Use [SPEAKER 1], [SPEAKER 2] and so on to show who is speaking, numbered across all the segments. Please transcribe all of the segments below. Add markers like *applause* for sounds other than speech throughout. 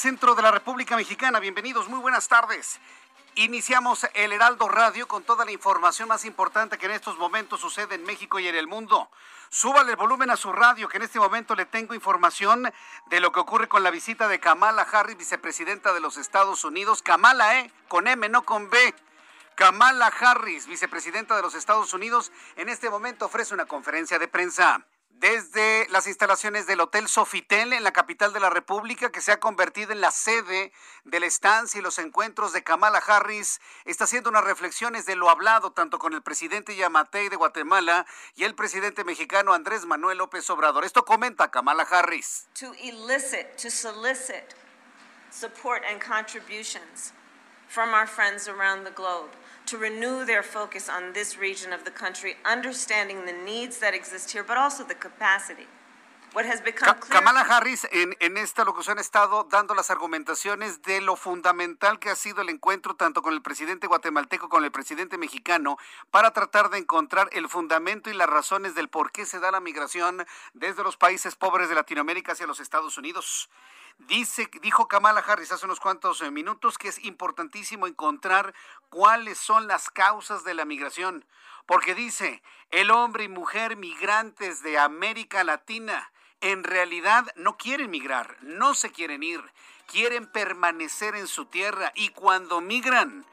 [SPEAKER 1] centro de la República Mexicana. Bienvenidos, muy buenas tardes. Iniciamos el Heraldo Radio con toda la información más importante que en estos momentos sucede en México y en el mundo. Súbale el volumen a su radio, que en este momento le tengo información de lo que ocurre con la visita de Kamala Harris, vicepresidenta de los Estados Unidos. Kamala, ¿eh? Con M, no con B. Kamala Harris, vicepresidenta de los Estados Unidos, en este momento ofrece una conferencia de prensa desde las instalaciones del Hotel Sofitel en la capital de la República, que se ha convertido en la sede de la estancia y los encuentros de Kamala Harris, está haciendo unas reflexiones de lo hablado tanto con el presidente Yamatei de Guatemala y el presidente mexicano Andrés Manuel López Obrador. Esto comenta Kamala Harris.
[SPEAKER 2] To elicit, to solicit support and contributions from our friends around the globe. To renew their focus on this region of the country, understanding the needs that exist here, but also the capacity. What has become clear
[SPEAKER 1] Kamala Harris en, en esta locución ha estado dando las argumentaciones de lo fundamental que ha sido el encuentro tanto con el presidente guatemalteco como con el presidente mexicano para tratar de encontrar el fundamento y las razones del por qué se da la migración desde los países pobres de Latinoamérica hacia los Estados Unidos. Dice, dijo Kamala Harris hace unos cuantos eh, minutos que es importantísimo encontrar cuáles son las causas de la migración, porque dice, el hombre y mujer migrantes de América Latina en realidad no quieren migrar, no se quieren ir, quieren permanecer en su tierra y cuando migran,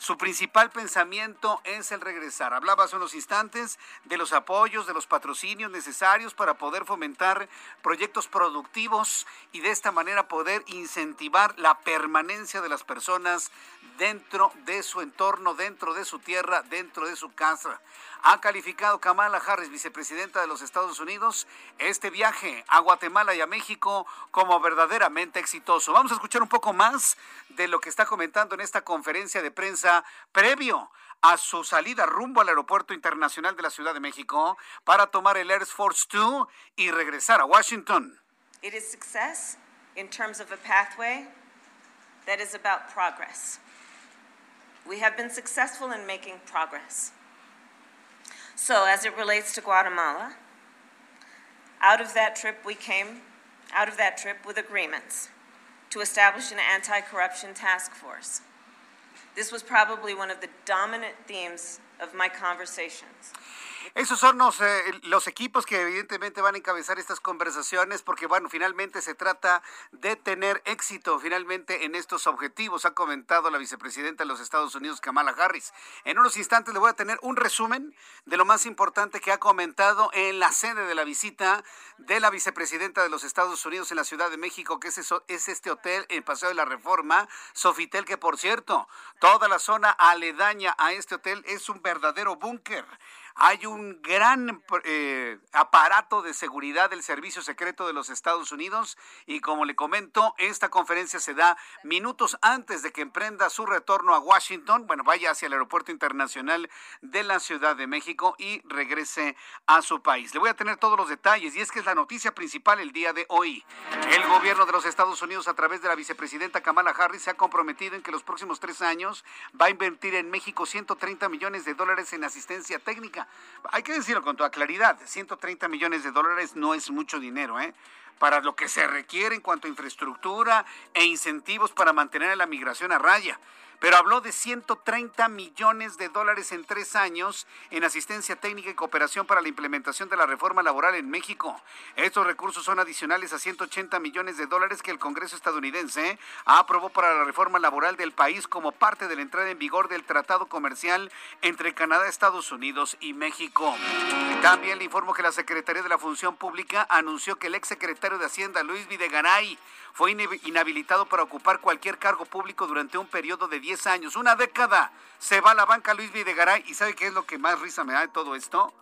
[SPEAKER 1] su principal pensamiento es el regresar. Hablaba hace unos instantes de los apoyos, de los patrocinios necesarios para poder fomentar proyectos productivos y de esta manera poder incentivar la permanencia de las personas dentro de su entorno, dentro de su tierra, dentro de su casa. Ha calificado Kamala Harris, vicepresidenta de los Estados Unidos, este viaje a Guatemala y a México como verdaderamente exitoso. Vamos a escuchar un poco más de lo que está comentando en esta conferencia de prensa previo a su salida rumbo al Aeropuerto Internacional de la Ciudad de México para tomar el Air Force 2 y regresar a Washington.
[SPEAKER 2] It is success in terms of a pathway that is about progress. We have been successful in making progress. So, as it relates to Guatemala, out of that trip, we came out of that trip with agreements to establish an anti corruption task force. This was probably one of the dominant themes of my conversations.
[SPEAKER 1] Esos son los, eh, los, equipos que evidentemente van a encabezar estas conversaciones porque, bueno, finalmente se trata de tener éxito finalmente en estos objetivos, ha comentado la vicepresidenta de los Estados Unidos, Kamala Harris. En unos instantes le voy a tener un resumen de lo más importante que ha comentado en la sede de la visita de la vicepresidenta de los Estados Unidos en la Ciudad de México, que es, eso, es este hotel en Paseo de la Reforma, Sofitel, que por cierto, toda la zona aledaña a este hotel es un verdadero búnker. Hay un gran eh, aparato de seguridad del Servicio Secreto de los Estados Unidos y como le comento, esta conferencia se da minutos antes de que emprenda su retorno a Washington, bueno, vaya hacia el Aeropuerto Internacional de la Ciudad de México y regrese a su país. Le voy a tener todos los detalles y es que es la noticia principal el día de hoy. El gobierno de los Estados Unidos a través de la vicepresidenta Kamala Harris se ha comprometido en que los próximos tres años va a invertir en México 130 millones de dólares en asistencia técnica Hay que decirlo con toda claridad, 130 millones de dólares no es mucho dinero, ¿eh? para lo que se requiere en cuanto a infraestructura e incentivos para mantener la migración a raya pero habló de 130 millones de dólares en tres años en asistencia técnica y cooperación para la implementación de la reforma laboral en México. Estos recursos son adicionales a 180 millones de dólares que el Congreso estadounidense aprobó para la reforma laboral del país como parte de la entrada en vigor del Tratado Comercial entre Canadá, Estados Unidos y México. También le informo que la Secretaría de la Función Pública anunció que el exsecretario de Hacienda, Luis Videgaray, fue inhabilitado para ocupar cualquier cargo público durante un periodo de 10 años, una década. Se va a la banca Luis Videgaray y ¿sabe qué es lo que más risa me da de todo esto?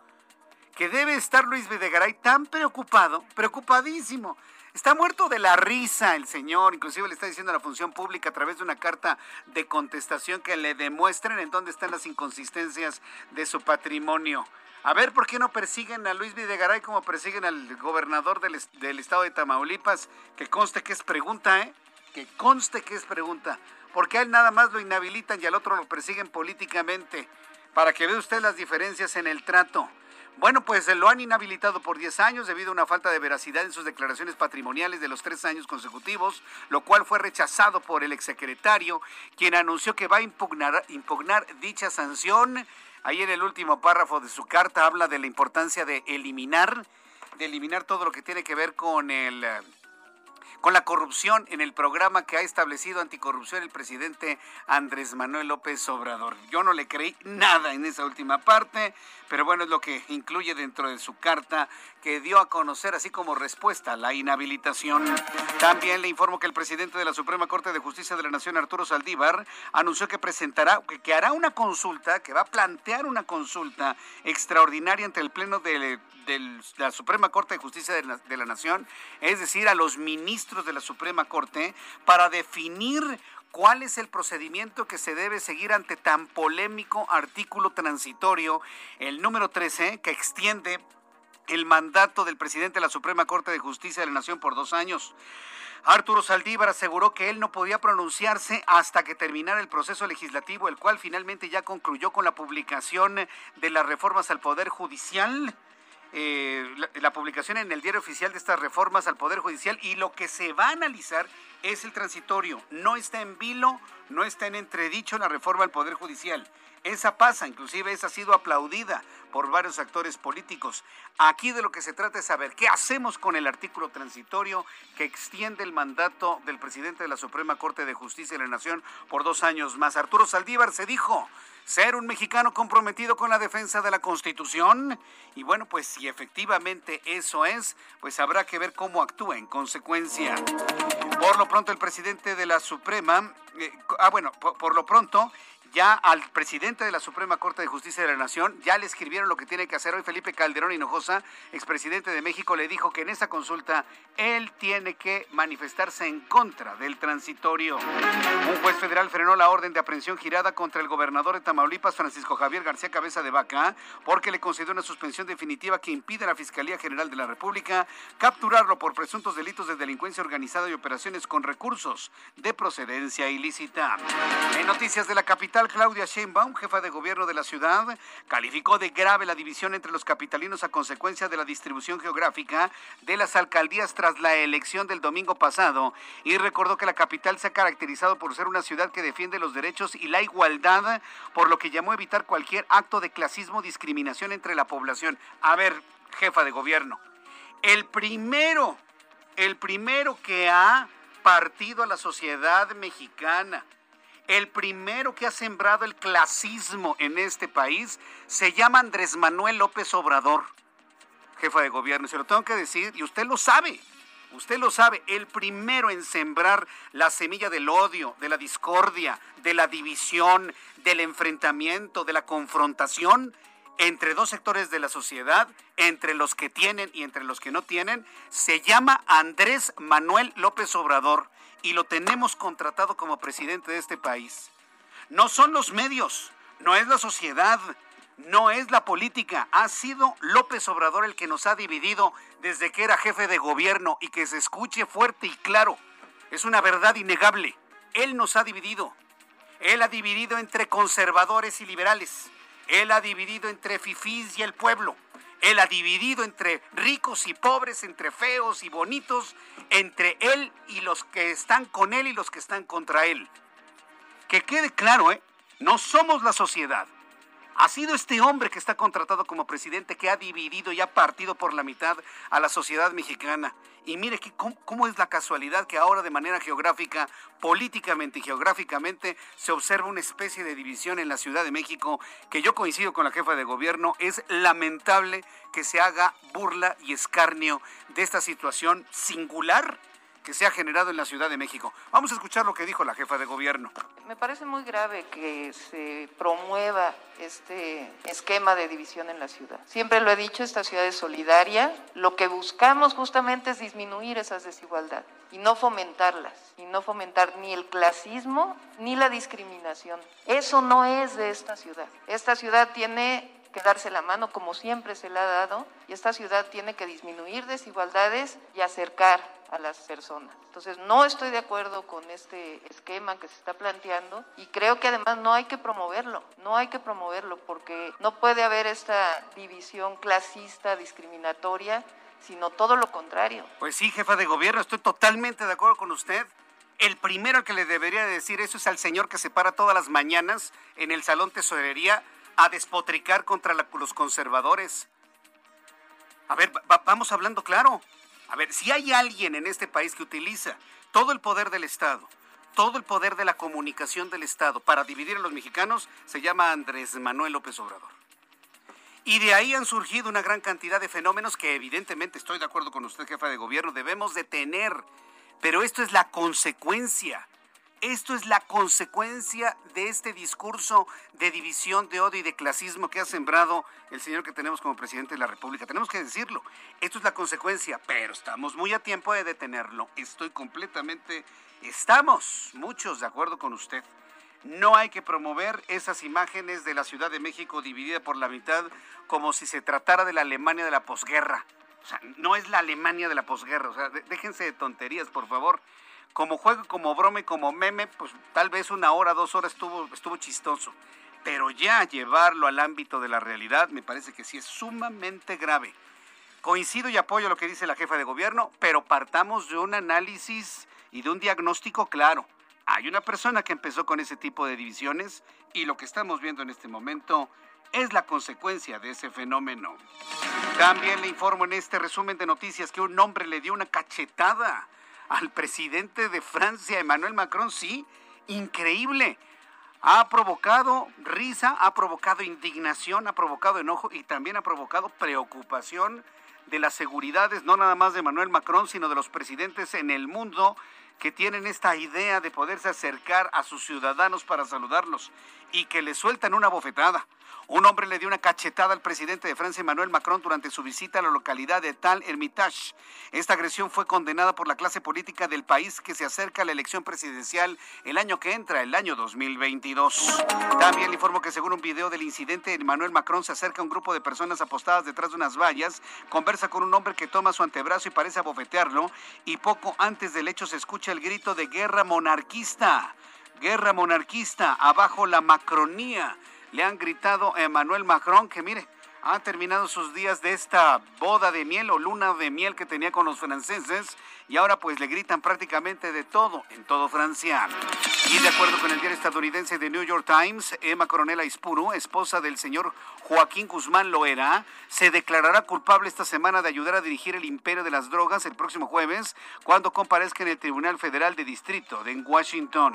[SPEAKER 1] Que debe estar Luis Videgaray tan preocupado, preocupadísimo. Está muerto de la risa el señor, inclusive le está diciendo a la función pública a través de una carta de contestación que le demuestren en dónde están las inconsistencias de su patrimonio. A ver, ¿por qué no persiguen a Luis Videgaray como persiguen al gobernador del, estado de Tamaulipas? Que conste que es pregunta, ¿eh? Que conste que es pregunta. Porque a él nada más lo inhabilitan y al otro lo persiguen políticamente. Para que vea usted las diferencias en el trato. Bueno, pues lo han inhabilitado por 10 años debido a una falta de veracidad en sus declaraciones patrimoniales de los tres años consecutivos, lo cual fue rechazado por el exsecretario, quien anunció que va a impugnar dicha sanción Ahí en el último párrafo de su carta habla de la importancia de eliminar, de eliminar todo lo que tiene que ver con el eh, con la corrupción en el programa que ha establecido anticorrupción el presidente Andrés Manuel López Obrador. Yo no le creí nada en esa última parte, pero bueno, es lo que incluye dentro de su carta que dio a conocer así como respuesta la inhabilitación. También le informo que el presidente de la Suprema Corte de Justicia de la Nación, Arturo Saldívar, anunció que presentará, que, hará una consulta, que va a plantear una consulta extraordinaria ante el Pleno de, la Suprema Corte de Justicia de la Nación, es decir, a los ministros de la Suprema Corte, para definir cuál es el procedimiento que se debe seguir ante tan polémico artículo transitorio, el número 13, que extiende el mandato del presidente de la Suprema Corte de Justicia de la Nación por dos años. Arturo Saldívar aseguró que él no podía pronunciarse hasta que terminara el proceso legislativo, el cual finalmente ya concluyó con la publicación de las reformas al Poder Judicial. Eh, la, publicación en el diario oficial de estas reformas al Poder Judicial y lo que se va a analizar es el transitorio. No está en vilo, no está en entredicho la reforma al Poder Judicial. Esa pasa, inclusive esa ha sido aplaudida por varios actores políticos. Aquí de lo que se trata es saber qué hacemos con el artículo transitorio que extiende el mandato del presidente de la Suprema Corte de Justicia de la Nación por dos años más. Arturo Saldívar se dijo ser un mexicano comprometido con la defensa de la Constitución. Y bueno, pues si efectivamente eso es, pues habrá que ver cómo actúa en consecuencia. Por lo pronto, el presidente de la Suprema, eh, ah, bueno, por lo pronto, ya al presidente de la Suprema Corte de Justicia de la Nación, ya le escribieron lo que tiene que hacer hoy Felipe Calderón Hinojosa, expresidente de México, le dijo que en esa consulta él tiene que manifestarse en contra del transitorio. Un juez federal frenó la orden de aprehensión girada contra el gobernador de Tamaulipas, Francisco Javier García Cabeza de Vaca, porque le concedió una suspensión definitiva que impide a la Fiscalía General de la República capturarlo por presuntos delitos de delincuencia organizada y operaciones con recursos de procedencia ilícita. En noticias de la capital, Claudia Sheinbaum, jefa de gobierno de la ciudad, calificó de grave la división entre los capitalinos a consecuencia de la distribución geográfica de las alcaldías tras la elección del domingo pasado y recordó que la capital se ha caracterizado por ser una ciudad que defiende los derechos y la igualdad, por lo que llamó a evitar cualquier acto de clasismo o discriminación entre la población. A ver, jefa de gobierno, el primero, el primero que ha partido a la sociedad mexicana, el primero que ha sembrado el clasismo en este país se llama Andrés Manuel López Obrador, jefa de gobierno. Se lo tengo que decir y usted lo sabe. Usted lo sabe, el primero en sembrar la semilla del odio, de la discordia, de la división, del enfrentamiento, de la confrontación entre dos sectores de la sociedad, entre los que tienen y entre los que no tienen, se llama Andrés Manuel López Obrador y lo tenemos contratado como presidente de este país. No son los medios, no es la sociedad, no es la política. Ha sido López Obrador el que nos ha dividido desde que era jefe de gobierno y que se escuche fuerte y claro. Es una verdad innegable. Él nos ha dividido. Él ha dividido entre conservadores y liberales, Él ha dividido entre fifís y el pueblo. Él ha dividido entre ricos y pobres, entre feos y bonitos, entre él y los que están con él y los que están contra él. Que quede claro, ¿eh? No somos la sociedad. Ha sido este hombre que está contratado como presidente que ha dividido y ha partido por la mitad a la sociedad mexicana. Y mire cómo, es la casualidad que ahora de manera geográfica, políticamente y geográficamente, se observa una especie de división en la Ciudad de México que yo coincido con la jefa de gobierno. Es lamentable que se haga burla y escarnio de esta situación singular que se ha generado en la Ciudad de México. Vamos a escuchar lo que dijo la jefa de gobierno.
[SPEAKER 3] Me parece muy grave que se promueva este esquema de división en la ciudad. Siempre lo he dicho, esta ciudad es solidaria. Lo que buscamos justamente es disminuir esas desigualdades y no fomentarlas, y no fomentar ni el clasismo ni la discriminación. Eso no es de esta ciudad. Esta ciudad tiene que darse la mano como siempre se le ha dado y esta ciudad tiene que disminuir desigualdades y acercar a las personas. Entonces, no estoy de acuerdo con este esquema que se está planteando y creo que además no hay que promoverlo, no hay que promoverlo porque no puede haber esta división clasista, discriminatoria, sino todo lo contrario.
[SPEAKER 1] Pues sí, jefa de gobierno, estoy totalmente de acuerdo con usted. El primero que le debería decir eso es al señor que se para todas las mañanas en el salón tesorería a despotricar contra los conservadores. A ver, vamos hablando claro. A ver, si hay alguien en este país que utiliza todo el poder del Estado, todo el poder de la comunicación del Estado para dividir a los mexicanos, se llama Andrés Manuel López Obrador. Y de ahí han surgido una gran cantidad de fenómenos que evidentemente estoy de acuerdo con usted, jefa de gobierno, debemos detener. Pero esto es la consecuencia esto es la consecuencia de este discurso de división, de odio y de clasismo que ha sembrado el señor que tenemos como presidente de la República. Tenemos que decirlo. Esto es la consecuencia, pero estamos muy a tiempo de detenerlo. Estoy completamente, estamos muchos de acuerdo con usted. No hay que promover esas imágenes de la Ciudad de México dividida por la mitad como si se tratara de la Alemania de la posguerra. O sea, no es la Alemania de la posguerra. O sea, déjense de tonterías, por favor como juego, como broma y como meme, pues tal vez una hora, dos horas estuvo, estuvo chistoso. Pero ya llevarlo al ámbito de la realidad me parece que sí es sumamente grave. Coincido y apoyo lo que dice la jefa de gobierno, pero partamos de un análisis y de un diagnóstico claro. Hay una persona que empezó con ese tipo de divisiones y lo que estamos viendo en este momento es la consecuencia de ese fenómeno. También le informo en este resumen de noticias que un hombre le dio una cachetada al presidente de Francia, Emmanuel Macron, sí, increíble. Ha provocado risa, ha provocado indignación, ha provocado enojo y también ha provocado preocupación de las seguridades, no nada más de Emmanuel Macron, sino de los presidentes en el mundo que tienen esta idea de poderse acercar a sus ciudadanos para saludarlos y que le sueltan una bofetada. Un hombre le dio una cachetada al presidente de Francia, Emmanuel Macron, durante su visita a la localidad de Tal Hermitage. Esta agresión fue condenada por la clase política del país que se acerca a la elección presidencial el año que entra, el año 2022. También le informo que según un video del incidente, Emmanuel Macron se acerca a un grupo de personas apostadas detrás de unas vallas, conversa con un hombre que toma su antebrazo y parece abofetearlo, y poco antes del hecho se escucha el grito de guerra monarquista. Guerra monarquista, abajo la macronía le han gritado a Emmanuel Macron que mire, ha terminado sus días de esta boda de miel o luna de miel que tenía con los franceses y ahora pues le gritan prácticamente de todo en todo Francia. Y de acuerdo con el diario estadounidense The New York Times, Emma Coronela Ispuru, esposa del señor Joaquín Guzmán Loera, se declarará culpable esta semana de ayudar a dirigir el imperio de las drogas el próximo jueves cuando comparezca en el Tribunal Federal de Distrito de Washington.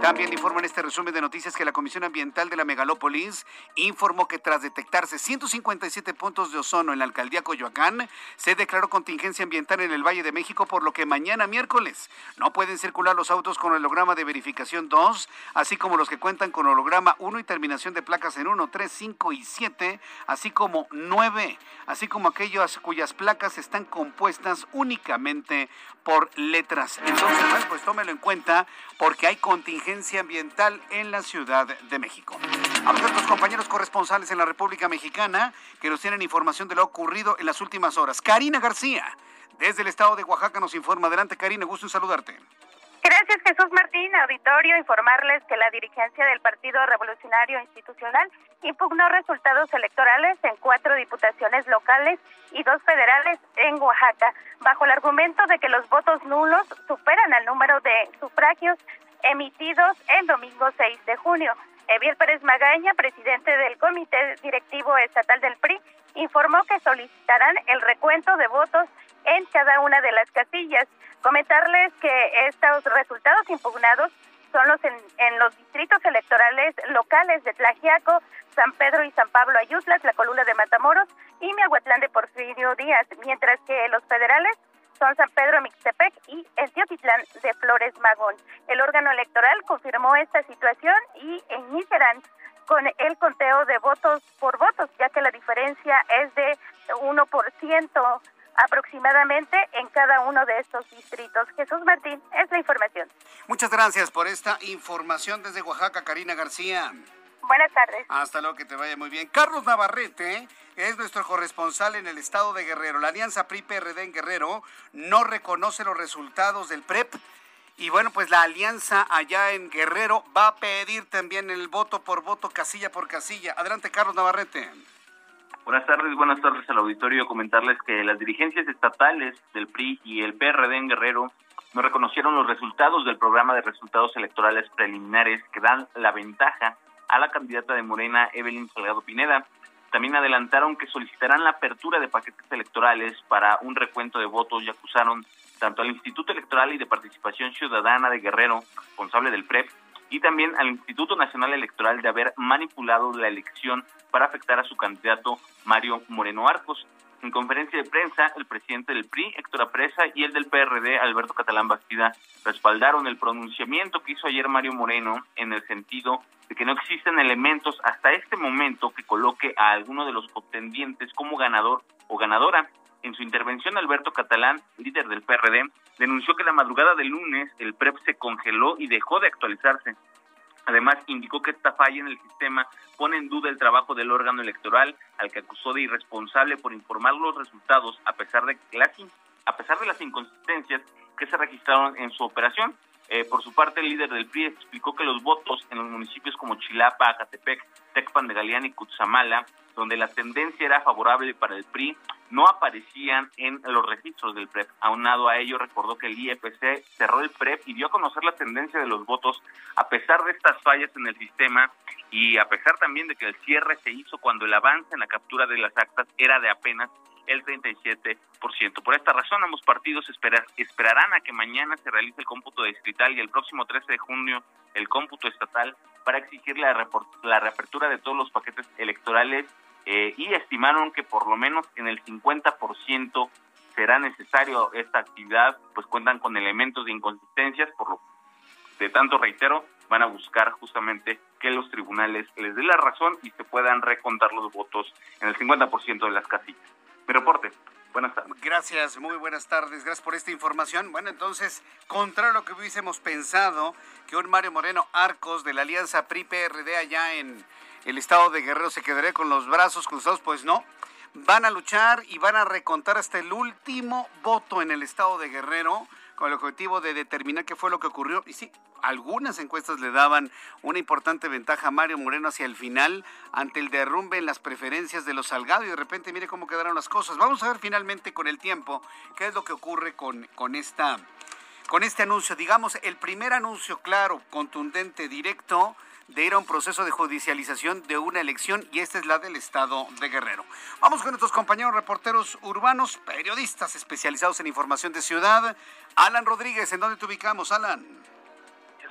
[SPEAKER 1] También informa en este resumen de noticias que la Comisión Ambiental de la Megalópolis informó que tras detectarse 157 puntos de ozono en la alcaldía Coyoacán, se declaró contingencia ambiental en el Valle de México por lo que mañana miércoles no pueden circular los autos con holograma de verificación 2, así como los que cuentan con holograma 1 y terminación de placas en 1, 3, 5 y 7, así como 9, así como aquellas cuyas placas están compuestas únicamente por letras. Entonces, pues tómelo en cuenta porque hay contingencia ambiental en la Ciudad de México. A nuestros compañeros corresponsales en la República Mexicana que nos tienen información de lo ocurrido en las últimas horas. Karina García desde el estado de Oaxaca nos informa. Adelante, Karina, gusto en saludarte.
[SPEAKER 4] Gracias, Jesús Martín. Auditorio, informarles que la dirigencia del Partido Revolucionario Institucional impugnó resultados electorales en cuatro diputaciones locales y dos federales en Oaxaca, bajo el argumento de que los votos nulos superan el número de sufragios emitidos el domingo 6 de junio. Eviel Pérez Magaña, presidente del Comité Directivo Estatal del PRI, informó que solicitarán el recuento de votos en cada una de las casillas. Comentarles que estos resultados impugnados son los en, los distritos electorales locales de Tlajiaco, San Pedro y San Pablo Ayutlas, la Colula de Matamoros y Miahuatlán de Porfirio Díaz, mientras que los federales son San Pedro Mixtepec y el Teotitlán de Flores Magón. El órgano electoral confirmó esta situación y iniciarán con el conteo de votos por votos, ya que la diferencia es de 1% aproximadamente en cada uno de estos distritos. Jesús Martín, es la información.
[SPEAKER 1] Muchas gracias por esta información desde Oaxaca, Karina García.
[SPEAKER 4] Buenas tardes.
[SPEAKER 1] Hasta luego, que te vaya muy bien. Carlos Navarrete es nuestro corresponsal en el estado de Guerrero. La alianza PRI-PRD en Guerrero no reconoce los resultados del PREP. Y bueno, pues la alianza allá en Guerrero va a pedir también el voto por voto, casilla por casilla. Adelante, Carlos Navarrete.
[SPEAKER 5] Buenas tardes, buenas tardes al auditorio. Comentarles que las dirigencias estatales del PRI y el PRD en Guerrero no reconocieron los resultados del programa de resultados electorales preliminares que dan la ventaja a la candidata de Morena, Evelyn Salgado Pineda. También adelantaron que solicitarán la apertura de paquetes electorales para un recuento de votos y acusaron tanto al Instituto Electoral y de Participación Ciudadana de Guerrero, responsable del PREP, y también al Instituto Nacional Electoral de haber manipulado la elección para afectar a su candidato Mario Moreno Arcos. En conferencia de prensa, el presidente del PRI, Héctor Apresa, y el del PRD, Alberto Catalán Bastida, respaldaron el pronunciamiento que hizo ayer Mario Moreno en el sentido de que no existen elementos hasta este momento que coloque a alguno de los contendientes como ganador o ganadora. En su intervención, Alberto Catalán, líder del PRD, denunció que la madrugada del lunes el PREP se congeló y dejó de actualizarse. Además, indicó que esta falla en el sistema pone en duda el trabajo del órgano electoral, al que acusó de irresponsable por informar los resultados a pesar de las, a pesar de las inconsistencias que se registraron en su operación. Eh, por su parte, el líder del PRI explicó que los votos en los municipios como Chilapa, Acatepec, Tecpan de Galeán y Cutzamala, donde la tendencia era favorable para el PRI, no aparecían en los registros del PREP. Aunado a ello, recordó que el IFC cerró el PREP y dio a conocer la tendencia de los votos a pesar de estas fallas en el sistema y a pesar también de que el cierre se hizo cuando el avance en la captura de las actas era de apenas el 37%. Por esta razón, ambos partidos esperarán a que mañana se realice el cómputo distrital y el próximo 13 de junio el cómputo estatal para exigir la, la reapertura de todos los paquetes electorales eh, y estimaron que por lo menos en el 50% será necesario esta actividad, pues cuentan con elementos de inconsistencias, por lo de tanto reitero, van a buscar justamente que los tribunales les dé la razón y se puedan recontar los votos en el 50% de las casillas. Mi reporte. Buenas tardes.
[SPEAKER 1] Gracias, muy buenas tardes. Gracias por esta información. Bueno, entonces, contrario a lo que hubiésemos pensado, que un Mario Moreno Arcos de la Alianza PRI-PRD allá en el estado de Guerrero se quedaría con los brazos cruzados, pues no. Van a luchar y van a recontar hasta el último voto en el estado de Guerrero con el objetivo de determinar qué fue lo que ocurrió. Y sí, algunas encuestas le daban una importante ventaja a Mario Moreno hacia el final ante el derrumbe en las preferencias de los Salgado y de repente mire cómo quedaron las cosas. Vamos a ver finalmente con el tiempo qué es lo que ocurre con, con esta con este anuncio, digamos, el primer anuncio claro, contundente, directo de ir a un proceso de judicialización de una elección y esta es la del estado de Guerrero. Vamos con nuestros compañeros reporteros urbanos, periodistas especializados en información de ciudad. Alan Rodríguez, ¿en dónde te ubicamos, Alan?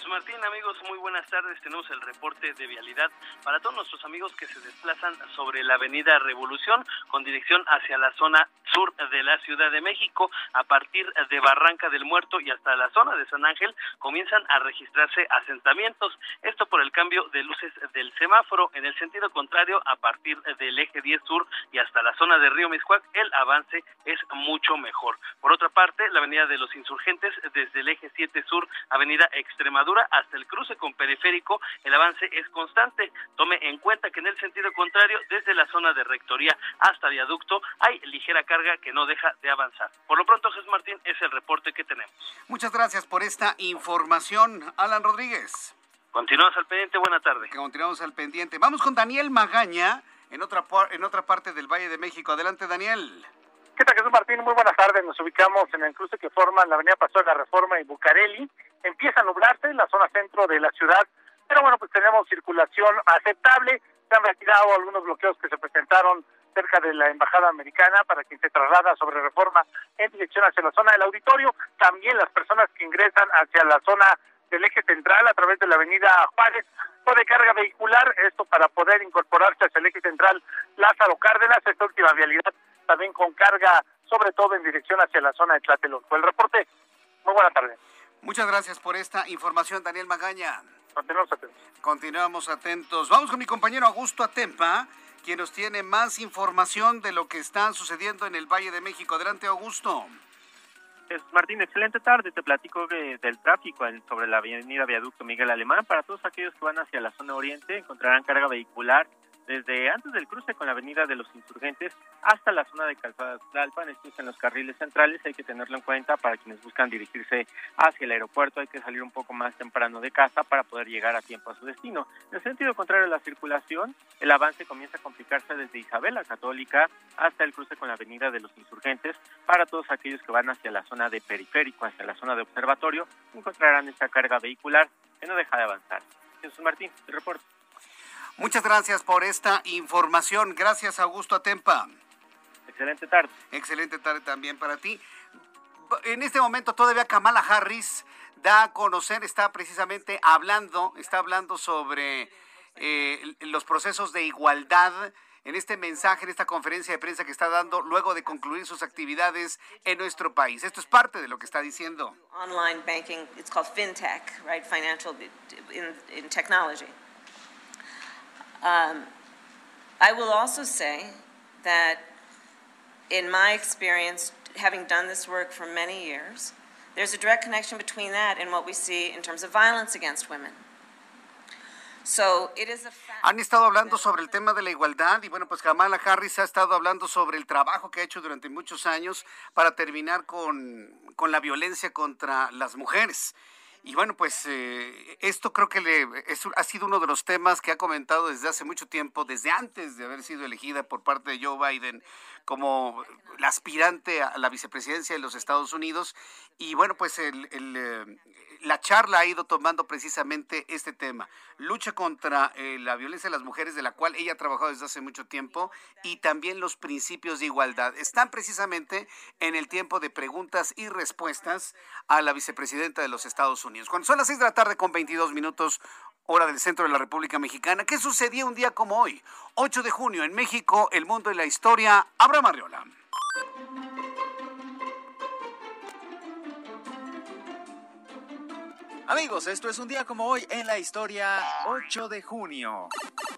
[SPEAKER 6] Martín, amigos, muy buenas tardes. Tenemos el reporte de vialidad para todos nuestros amigos que se desplazan sobre la avenida Revolución con dirección hacia la zona sur de la Ciudad de México. A partir de Barranca del Muerto y hasta la zona de San Ángel comienzan a registrarse asentamientos. Esto por el cambio de luces del semáforo. En el sentido contrario, a partir del eje 10 sur y hasta la zona de Río Miscuac, el avance es mucho mejor. Por otra parte, la avenida de los insurgentes desde el eje 7 sur, avenida Extremadura, hasta el cruce con periférico, el avance es constante. Tome en cuenta que en el sentido contrario, desde la zona de rectoría hasta viaducto, hay ligera carga carga que no deja de avanzar. Por lo pronto, Jesús Martín, es el reporte que tenemos.
[SPEAKER 1] Muchas gracias por esta información, Alan Rodríguez.
[SPEAKER 6] Continuamos al pendiente, buena tarde.
[SPEAKER 1] Continuamos al pendiente. Vamos con Daniel Magaña en otra, en otra parte del Valle de México. Adelante, Daniel.
[SPEAKER 7] ¿Qué tal, Jesús Martín? Muy buenas tardes. Nos ubicamos en el cruce que forma la avenida Paseo de la Reforma y Bucareli. Empieza a nublarse en la zona centro de la ciudad, pero bueno, pues tenemos circulación aceptable. Se han retirado algunos bloqueos que se presentaron cerca de la Embajada Americana para quien se traslada sobre reforma en dirección hacia la zona del auditorio. También las personas que ingresan hacia la zona del eje central a través de la avenida Juárez de carga vehicular, esto para poder incorporarse hacia el eje central Lázaro Cárdenas, esta última vialidad también con carga, sobre todo en dirección hacia la zona de Tlatelolco. El reporte, muy buena tarde.
[SPEAKER 1] Muchas gracias por esta información, Daniel Magaña.
[SPEAKER 7] Continuamos atentos.
[SPEAKER 1] Continuamos atentos. Vamos con mi compañero Augusto Atempa, quien nos tiene más información de lo que está sucediendo en el Valle de México. Adelante, Augusto.
[SPEAKER 8] Martín, excelente tarde. Te platico del tráfico sobre la avenida Viaducto Miguel Alemán. Para todos aquellos que van hacia la zona oriente, encontrarán carga vehicular desde antes del cruce con la avenida de los insurgentes hasta la zona de Calzada Tlalpan, esto es los carriles centrales, hay que tenerlo en cuenta para quienes buscan dirigirse hacia el aeropuerto, hay que salir un poco más temprano de casa para poder llegar a tiempo a su destino. En el sentido contrario a la circulación, el avance comienza a complicarse desde Isabela Católica hasta el cruce con la avenida de los insurgentes, para todos aquellos que van hacia la zona de periférico, hacia la zona de observatorio, encontrarán esta carga vehicular que no deja de avanzar. Jesús Martín, reporte.
[SPEAKER 1] Muchas gracias por esta información. Gracias, Augusto Atempa.
[SPEAKER 8] Excelente tarde.
[SPEAKER 1] Excelente tarde también para ti. En este momento todavía Kamala Harris da a conocer, está precisamente hablando, está hablando sobre eh, los procesos de igualdad en este mensaje, en esta conferencia de prensa que está dando luego de concluir sus actividades en nuestro país. Esto es parte de lo que está diciendo.
[SPEAKER 2] Online banking, it's called fintech, right? Financial in technology. Um, I will also say that in my experience, having done this work for many years, there's a direct connection between that and what we see in terms of violence against women. So it is a
[SPEAKER 1] Han estado hablando sobre el tema de la igualdad y bueno, pues Kamala Harris ha estado hablando sobre el trabajo que ha hecho durante muchos años para terminar con, con la violencia contra las mujeres. Y bueno, pues eh, esto creo que le, ha sido uno de los temas que ha comentado desde hace mucho tiempo, desde antes de haber sido elegida por parte de Joe Biden como la aspirante a la vicepresidencia de los Estados Unidos. Y bueno, pues eh, la charla ha ido tomando precisamente este tema, lucha contra eh, la violencia de las mujeres, de la cual ella ha trabajado desde hace mucho tiempo, y también los principios de igualdad. Están precisamente en el tiempo de preguntas y respuestas a la vicepresidenta de los Estados Unidos. Cuando son las 6 de la tarde con 22 minutos, hora del centro de la República Mexicana, ¿qué sucedía un día como hoy? 8 de junio en México, el mundo y la historia. Abraham Arriola.
[SPEAKER 9] Amigos, esto es un día como hoy en la historia 8 de junio.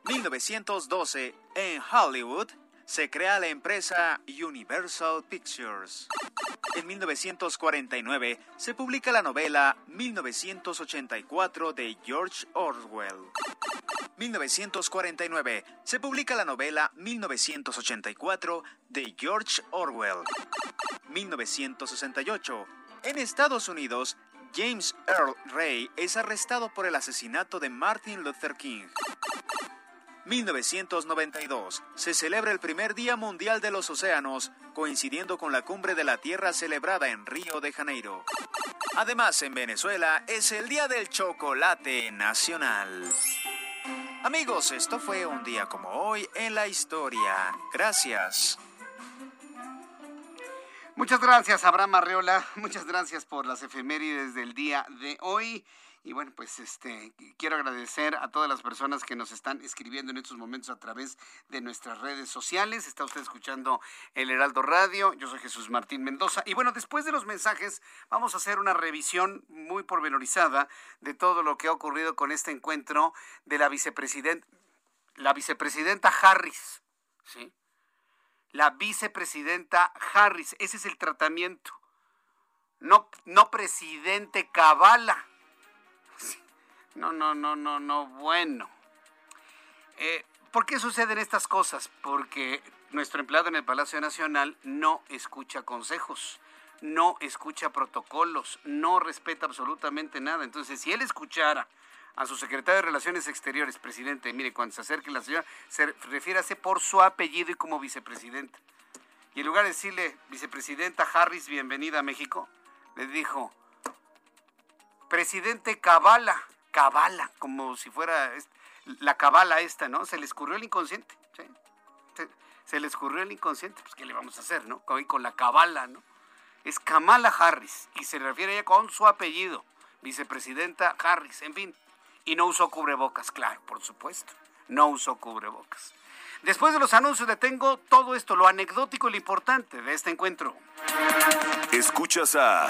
[SPEAKER 9] 1912, en Hollywood, se crea la empresa Universal Pictures. En 1949 se publica la novela 1984 de George Orwell. 1949 se publica la novela 1984 de George Orwell. 1968 en Estados Unidos James Earl Ray es arrestado por el asesinato de Martin Luther King. 1992. Se celebra el primer Día Mundial de los Océanos, coincidiendo con la Cumbre de la Tierra celebrada en Río de Janeiro. Además, en Venezuela es el Día del Chocolate Nacional. Amigos, esto fue un día como hoy en la historia. Gracias.
[SPEAKER 1] Muchas gracias, Abraham Arreola. Muchas gracias por las efemérides del día de hoy. Y bueno, pues este quiero agradecer a todas las personas que nos están escribiendo en estos momentos a través de nuestras redes sociales. Está usted escuchando el Heraldo Radio. Yo soy Jesús Martín Mendoza. Y bueno, después de los mensajes, vamos a hacer una revisión muy pormenorizada de todo lo que ha ocurrido con este encuentro de la vicepresidenta, la vicepresidenta Harris. ¿Sí? la vicepresidenta Harris. Ese es el tratamiento. No, no presidente Cabala. No, no, no, no, no, bueno. Eh, ¿Por qué suceden estas cosas? Porque nuestro empleado en el Palacio Nacional no escucha consejos, no escucha protocolos, no respeta absolutamente nada. Entonces, si él escuchara a su secretario de Relaciones Exteriores, presidente, mire, cuando se acerque la señora, se refiérase por su apellido y como vicepresidenta. Y en lugar de decirle, vicepresidenta Harris, bienvenida a México, le dijo, presidente Cabala, Cabala, como si fuera la cabala esta, ¿no? Se le escurrió el inconsciente, ¿sí? se, le escurrió el inconsciente, pues ¿qué le vamos a hacer, no? Con, la cabala, ¿no? Es Kamala Harris y se refiere ella con su apellido, vicepresidenta Harris, en fin. Y no usó cubrebocas, claro, por supuesto. No usó cubrebocas. Después de los anuncios le tengo todo esto, lo anecdótico y lo importante de este encuentro.
[SPEAKER 10] Escuchas a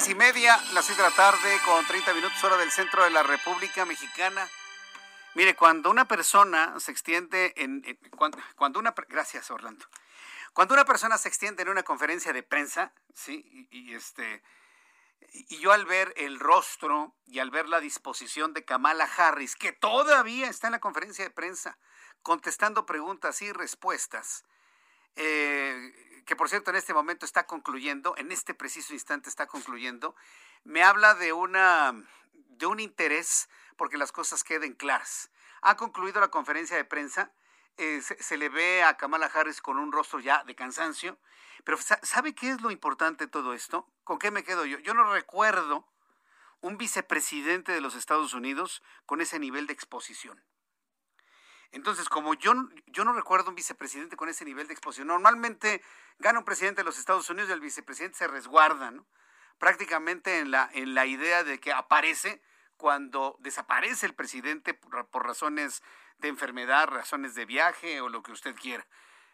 [SPEAKER 1] Seis y media, las seis de la tarde, con 30 minutos hora del centro de la República Mexicana. Mire, cuando una persona se extiende en, cuando, una gracias Orlando, cuando una persona se extiende en una conferencia de prensa, sí, y, este y yo al ver el rostro y al ver la disposición de Kamala Harris, que todavía está en la conferencia de prensa contestando preguntas y respuestas, eh, que por cierto en este momento está concluyendo, en este preciso instante está concluyendo, me habla de una de un interés porque las cosas queden claras. Ha concluido la conferencia de prensa, eh, se, le ve a Kamala Harris con un rostro ya de cansancio, pero ¿sabe qué es lo importante de todo esto? ¿Con qué me quedo yo? Yo no recuerdo un vicepresidente de los Estados Unidos con ese nivel de exposición. Entonces, como yo, yo no recuerdo un vicepresidente con ese nivel de exposición, normalmente gana un presidente de los Estados Unidos y el vicepresidente se resguarda, ¿no? Prácticamente en la, en la idea de que aparece cuando desaparece el presidente por, razones de enfermedad, razones de viaje o lo que usted quiera.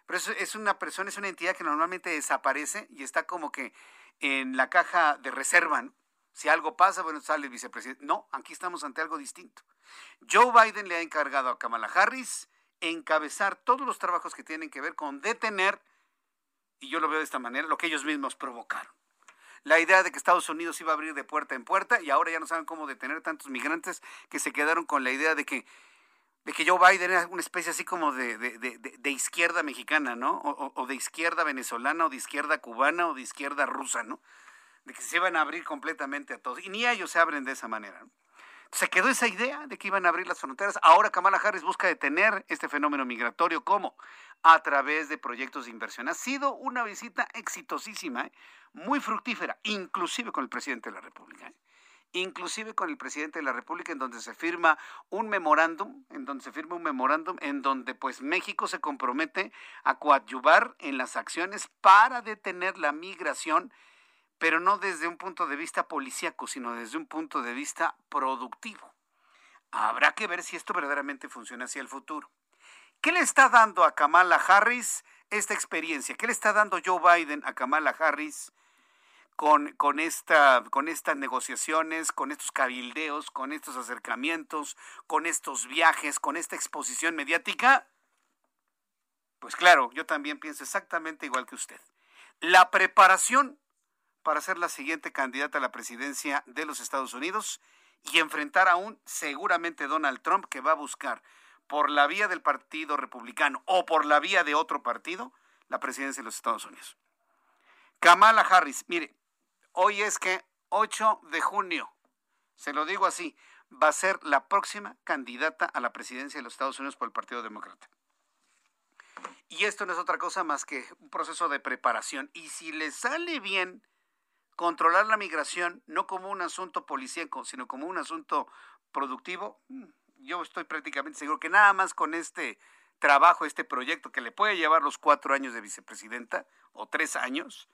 [SPEAKER 1] Pero es, es una persona, es una entidad que normalmente desaparece y está como que en la caja de reserva, ¿no? Si algo pasa, bueno, sale el vicepresidente. No, aquí estamos ante algo distinto. Joe Biden le ha encargado a Kamala Harris encabezar todos los trabajos que tienen que ver con detener, y yo lo veo de esta manera, lo que ellos mismos provocaron. La idea de que Estados Unidos iba a abrir de puerta en puerta y ahora ya no saben cómo detener tantos migrantes que se quedaron con la idea de que, de que Joe Biden era una especie así como de, de, izquierda mexicana, ¿no? O, o, de izquierda venezolana, o de izquierda cubana, o de izquierda rusa, ¿no? De que se iban a abrir completamente a todos. Y ni ellos se abren de esa manera. Se quedó esa idea de que iban a abrir las fronteras. Ahora Kamala Harris busca detener este fenómeno migratorio. ¿Cómo? A través de proyectos de inversión. Ha sido una visita exitosísima, ¿eh? muy fructífera, inclusive con el presidente de la República. ¿eh? inclusive con el presidente de la República, en donde se firma un memorándum, en donde se firma un memorándum, en donde pues México se compromete a coadyuvar en las acciones para detener la migración pero no desde un punto de vista policíaco, sino desde un punto de vista productivo. Habrá que ver si esto verdaderamente funciona hacia el futuro. ¿Qué le está dando a Kamala Harris esta experiencia? ¿Qué le está dando Joe Biden a Kamala Harris con, con, esta, con estas negociaciones, con estos cabildeos, con estos acercamientos, con estos viajes, con esta exposición mediática? Pues claro, yo también pienso exactamente igual que usted. La preparación para ser la siguiente candidata a la presidencia de los Estados Unidos y enfrentar a un seguramente Donald Trump que va a buscar por la vía del Partido Republicano o por la vía de otro partido la presidencia de los Estados Unidos. Kamala Harris, mire, hoy es que 8 de junio. Se lo digo así, va a ser la próxima candidata a la presidencia de los Estados Unidos por el Partido Demócrata. Y esto no es otra cosa más que un proceso de preparación. Y si le sale bien controlar la migración, no como un asunto policíaco, sino como un asunto productivo, mm, yo estoy prácticamente seguro que nada más con este trabajo, este proyecto que le puede llevar los cuatro años de vicepresidenta o tres años,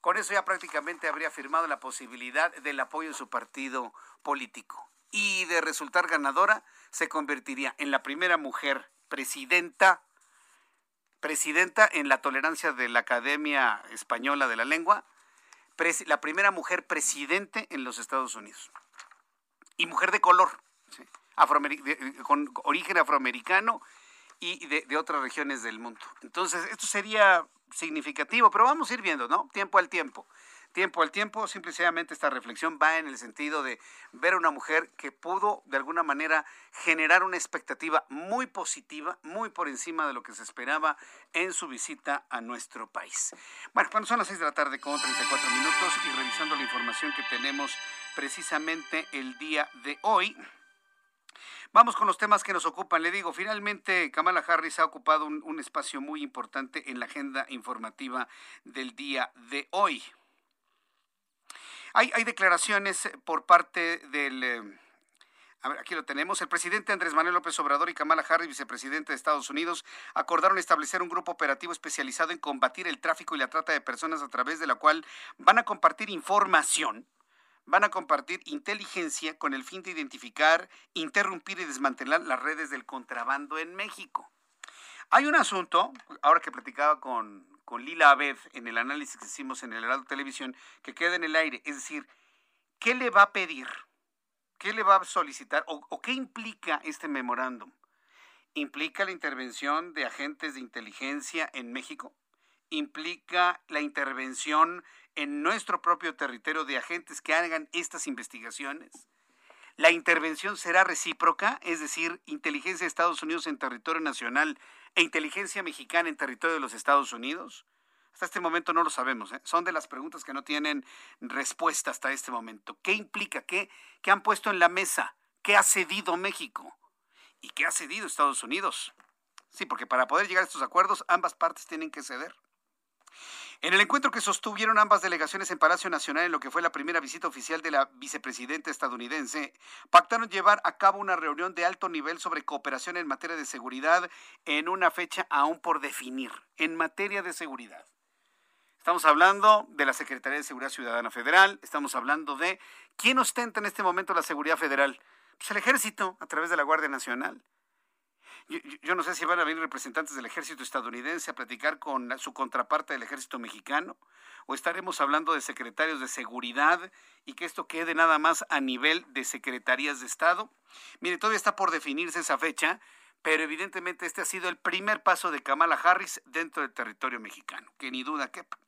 [SPEAKER 1] con eso ya prácticamente habría firmado la posibilidad del apoyo de su partido político. Y de resultar ganadora, se convertiría en la primera mujer presidenta, presidenta en la tolerancia de la Academia Española de la Lengua, la primera mujer presidente en los Estados Unidos. Y mujer de color, con origen afroamericano y de, de, otras regiones del mundo. Entonces, esto sería significativo, pero vamos a ir viendo, ¿no? Tiempo al tiempo. Tiempo al tiempo, simplemente esta reflexión va en el sentido de ver a una mujer que pudo de alguna manera generar una expectativa muy positiva, muy por encima de lo que se esperaba en su visita a nuestro país. Bueno, cuando son las 6 de la tarde con 34 minutos y revisando la información que tenemos precisamente el día de hoy. Vamos con los temas que nos ocupan. Le digo, finalmente Kamala Harris ha ocupado un, un, espacio muy importante en la agenda informativa del día de hoy. Hay, hay declaraciones por parte del... Eh, a ver, aquí lo tenemos. El presidente Andrés Manuel López Obrador y Kamala Harris, vicepresidente de Estados Unidos, acordaron establecer un grupo operativo especializado en combatir el tráfico y la trata de personas a través de la cual van a compartir información, van a compartir inteligencia con el fin de identificar, interrumpir y desmantelar las redes del contrabando en México. Hay un asunto, ahora que platicaba con, con Lila Abed en el análisis que hicimos en el Heraldo Televisión, que queda en el aire. Es decir, ¿qué le va a pedir? ¿Qué le va a solicitar? ¿O, o qué implica este memorándum? ¿Implica la intervención de agentes de inteligencia en México? ¿Implica la intervención en nuestro propio territorio de agentes que hagan estas investigaciones? La intervención será recíproca, es decir, inteligencia de Estados Unidos en territorio nacional e inteligencia mexicana en territorio de los Estados Unidos? Hasta este momento no lo sabemos. ¿eh? Son de las preguntas que no tienen respuesta hasta este momento. ¿Qué implica? ¿Qué, ¿Qué han puesto en la mesa? ¿Qué ha cedido México? ¿Y qué ha cedido Estados Unidos? Sí, porque para poder llegar a estos acuerdos ambas partes tienen que ceder. En el encuentro que sostuvieron ambas delegaciones en Palacio Nacional en lo que fue la primera visita oficial de la vicepresidenta estadounidense, pactaron llevar a cabo una reunión de alto nivel sobre cooperación en materia de seguridad en una fecha aún por definir, en materia de seguridad. Estamos hablando de la Secretaría de Seguridad Ciudadana Federal, estamos hablando de quién ostenta en este momento la seguridad federal. Pues el ejército, a través de la Guardia Nacional. Yo, no sé si van a venir representantes del ejército estadounidense a platicar con su contraparte del ejército mexicano, o estaremos hablando de secretarios de seguridad y que esto quede nada más a nivel de secretarías de Estado. Mire, todavía está por definirse esa fecha, pero evidentemente este ha sido el primer paso de Kamala Harris dentro del territorio mexicano, que ni duda quepa.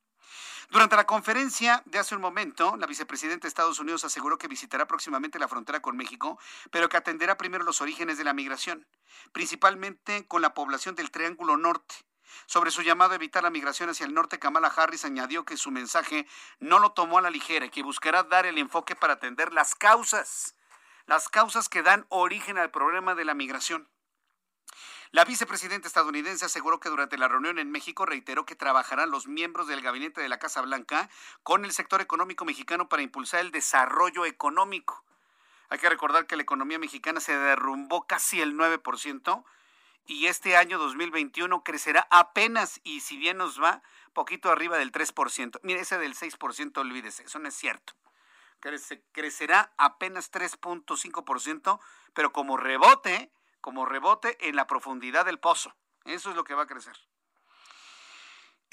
[SPEAKER 1] Durante la conferencia de hace un momento, la vicepresidenta de Estados Unidos aseguró que visitará próximamente la frontera con México, pero que atenderá primero los orígenes de la migración, principalmente con la población del Triángulo Norte. Sobre su llamado a evitar la migración hacia el norte, Kamala Harris añadió que su mensaje no lo tomó a la ligera y que buscará dar el enfoque para atender las causas, las causas que dan origen al problema de la migración. La vicepresidenta estadounidense aseguró que durante la reunión en México reiteró que trabajarán los miembros del gabinete de la Casa Blanca con el sector económico mexicano para impulsar el desarrollo económico. Hay que recordar que la economía mexicana se derrumbó casi el 9% y este año 2021 crecerá apenas y si bien nos va, poquito arriba del 3%. Mire, ese del 6%, olvídese, eso no es cierto. crecerá apenas 3.5%, pero como rebote, como rebote en la profundidad del pozo. Eso es lo que va a crecer.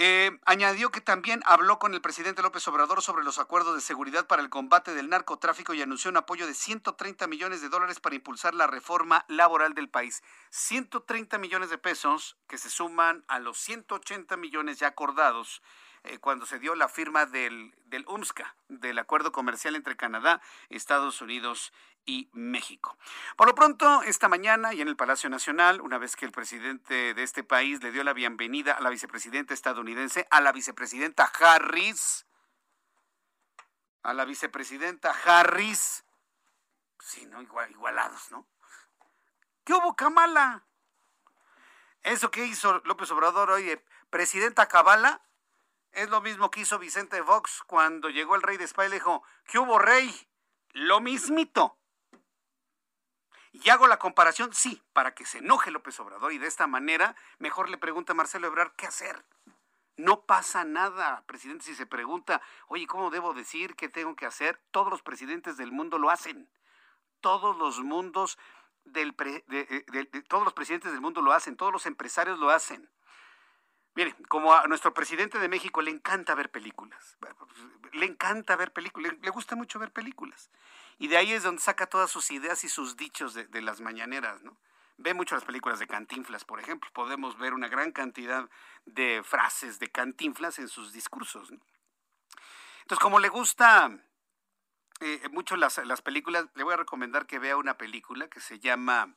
[SPEAKER 1] Eh, añadió que también habló con el presidente López Obrador sobre los acuerdos de seguridad para el combate del narcotráfico y anunció un apoyo de 130 millones de dólares para impulsar la reforma laboral del país. 130 millones de pesos que se suman a los 180 millones ya acordados eh, cuando se dio la firma del, del UMSCA, del acuerdo comercial entre Canadá, Estados Unidos y México. Por lo pronto, esta mañana y en el Palacio Nacional, una vez que el presidente de este país le dio la bienvenida a la vicepresidenta estadounidense, a la vicepresidenta Harris, a la vicepresidenta Harris. Sí, ¿no? igualados, ¿no? ¿Qué hubo, Kamala? Eso que hizo López Obrador hoy, presidenta Cabala, es lo mismo que hizo Vicente Vox cuando llegó el rey de España y le dijo, ¿qué hubo, rey? Lo mismito. Y hago la comparación, sí, para que se enoje López Obrador y de esta manera mejor le pregunta a Marcelo Ebrard qué hacer. No pasa nada, presidente, si se pregunta, oye, ¿cómo debo decir qué tengo que hacer? Todos los presidentes del mundo lo hacen. Todos los mundos del de, todos los presidentes del mundo lo hacen, todos los empresarios lo hacen. Mire, como a nuestro presidente de México le encanta ver películas, le encanta ver películas, le, gusta mucho ver películas. Y de ahí es donde saca todas sus ideas y sus dichos de, las mañaneras, ¿no? Ve mucho las películas de Cantinflas, por ejemplo. Podemos ver una gran cantidad de frases de Cantinflas en sus discursos. Entonces, como le gusta eh, mucho las, las, películas, le voy a recomendar que vea una película que se llama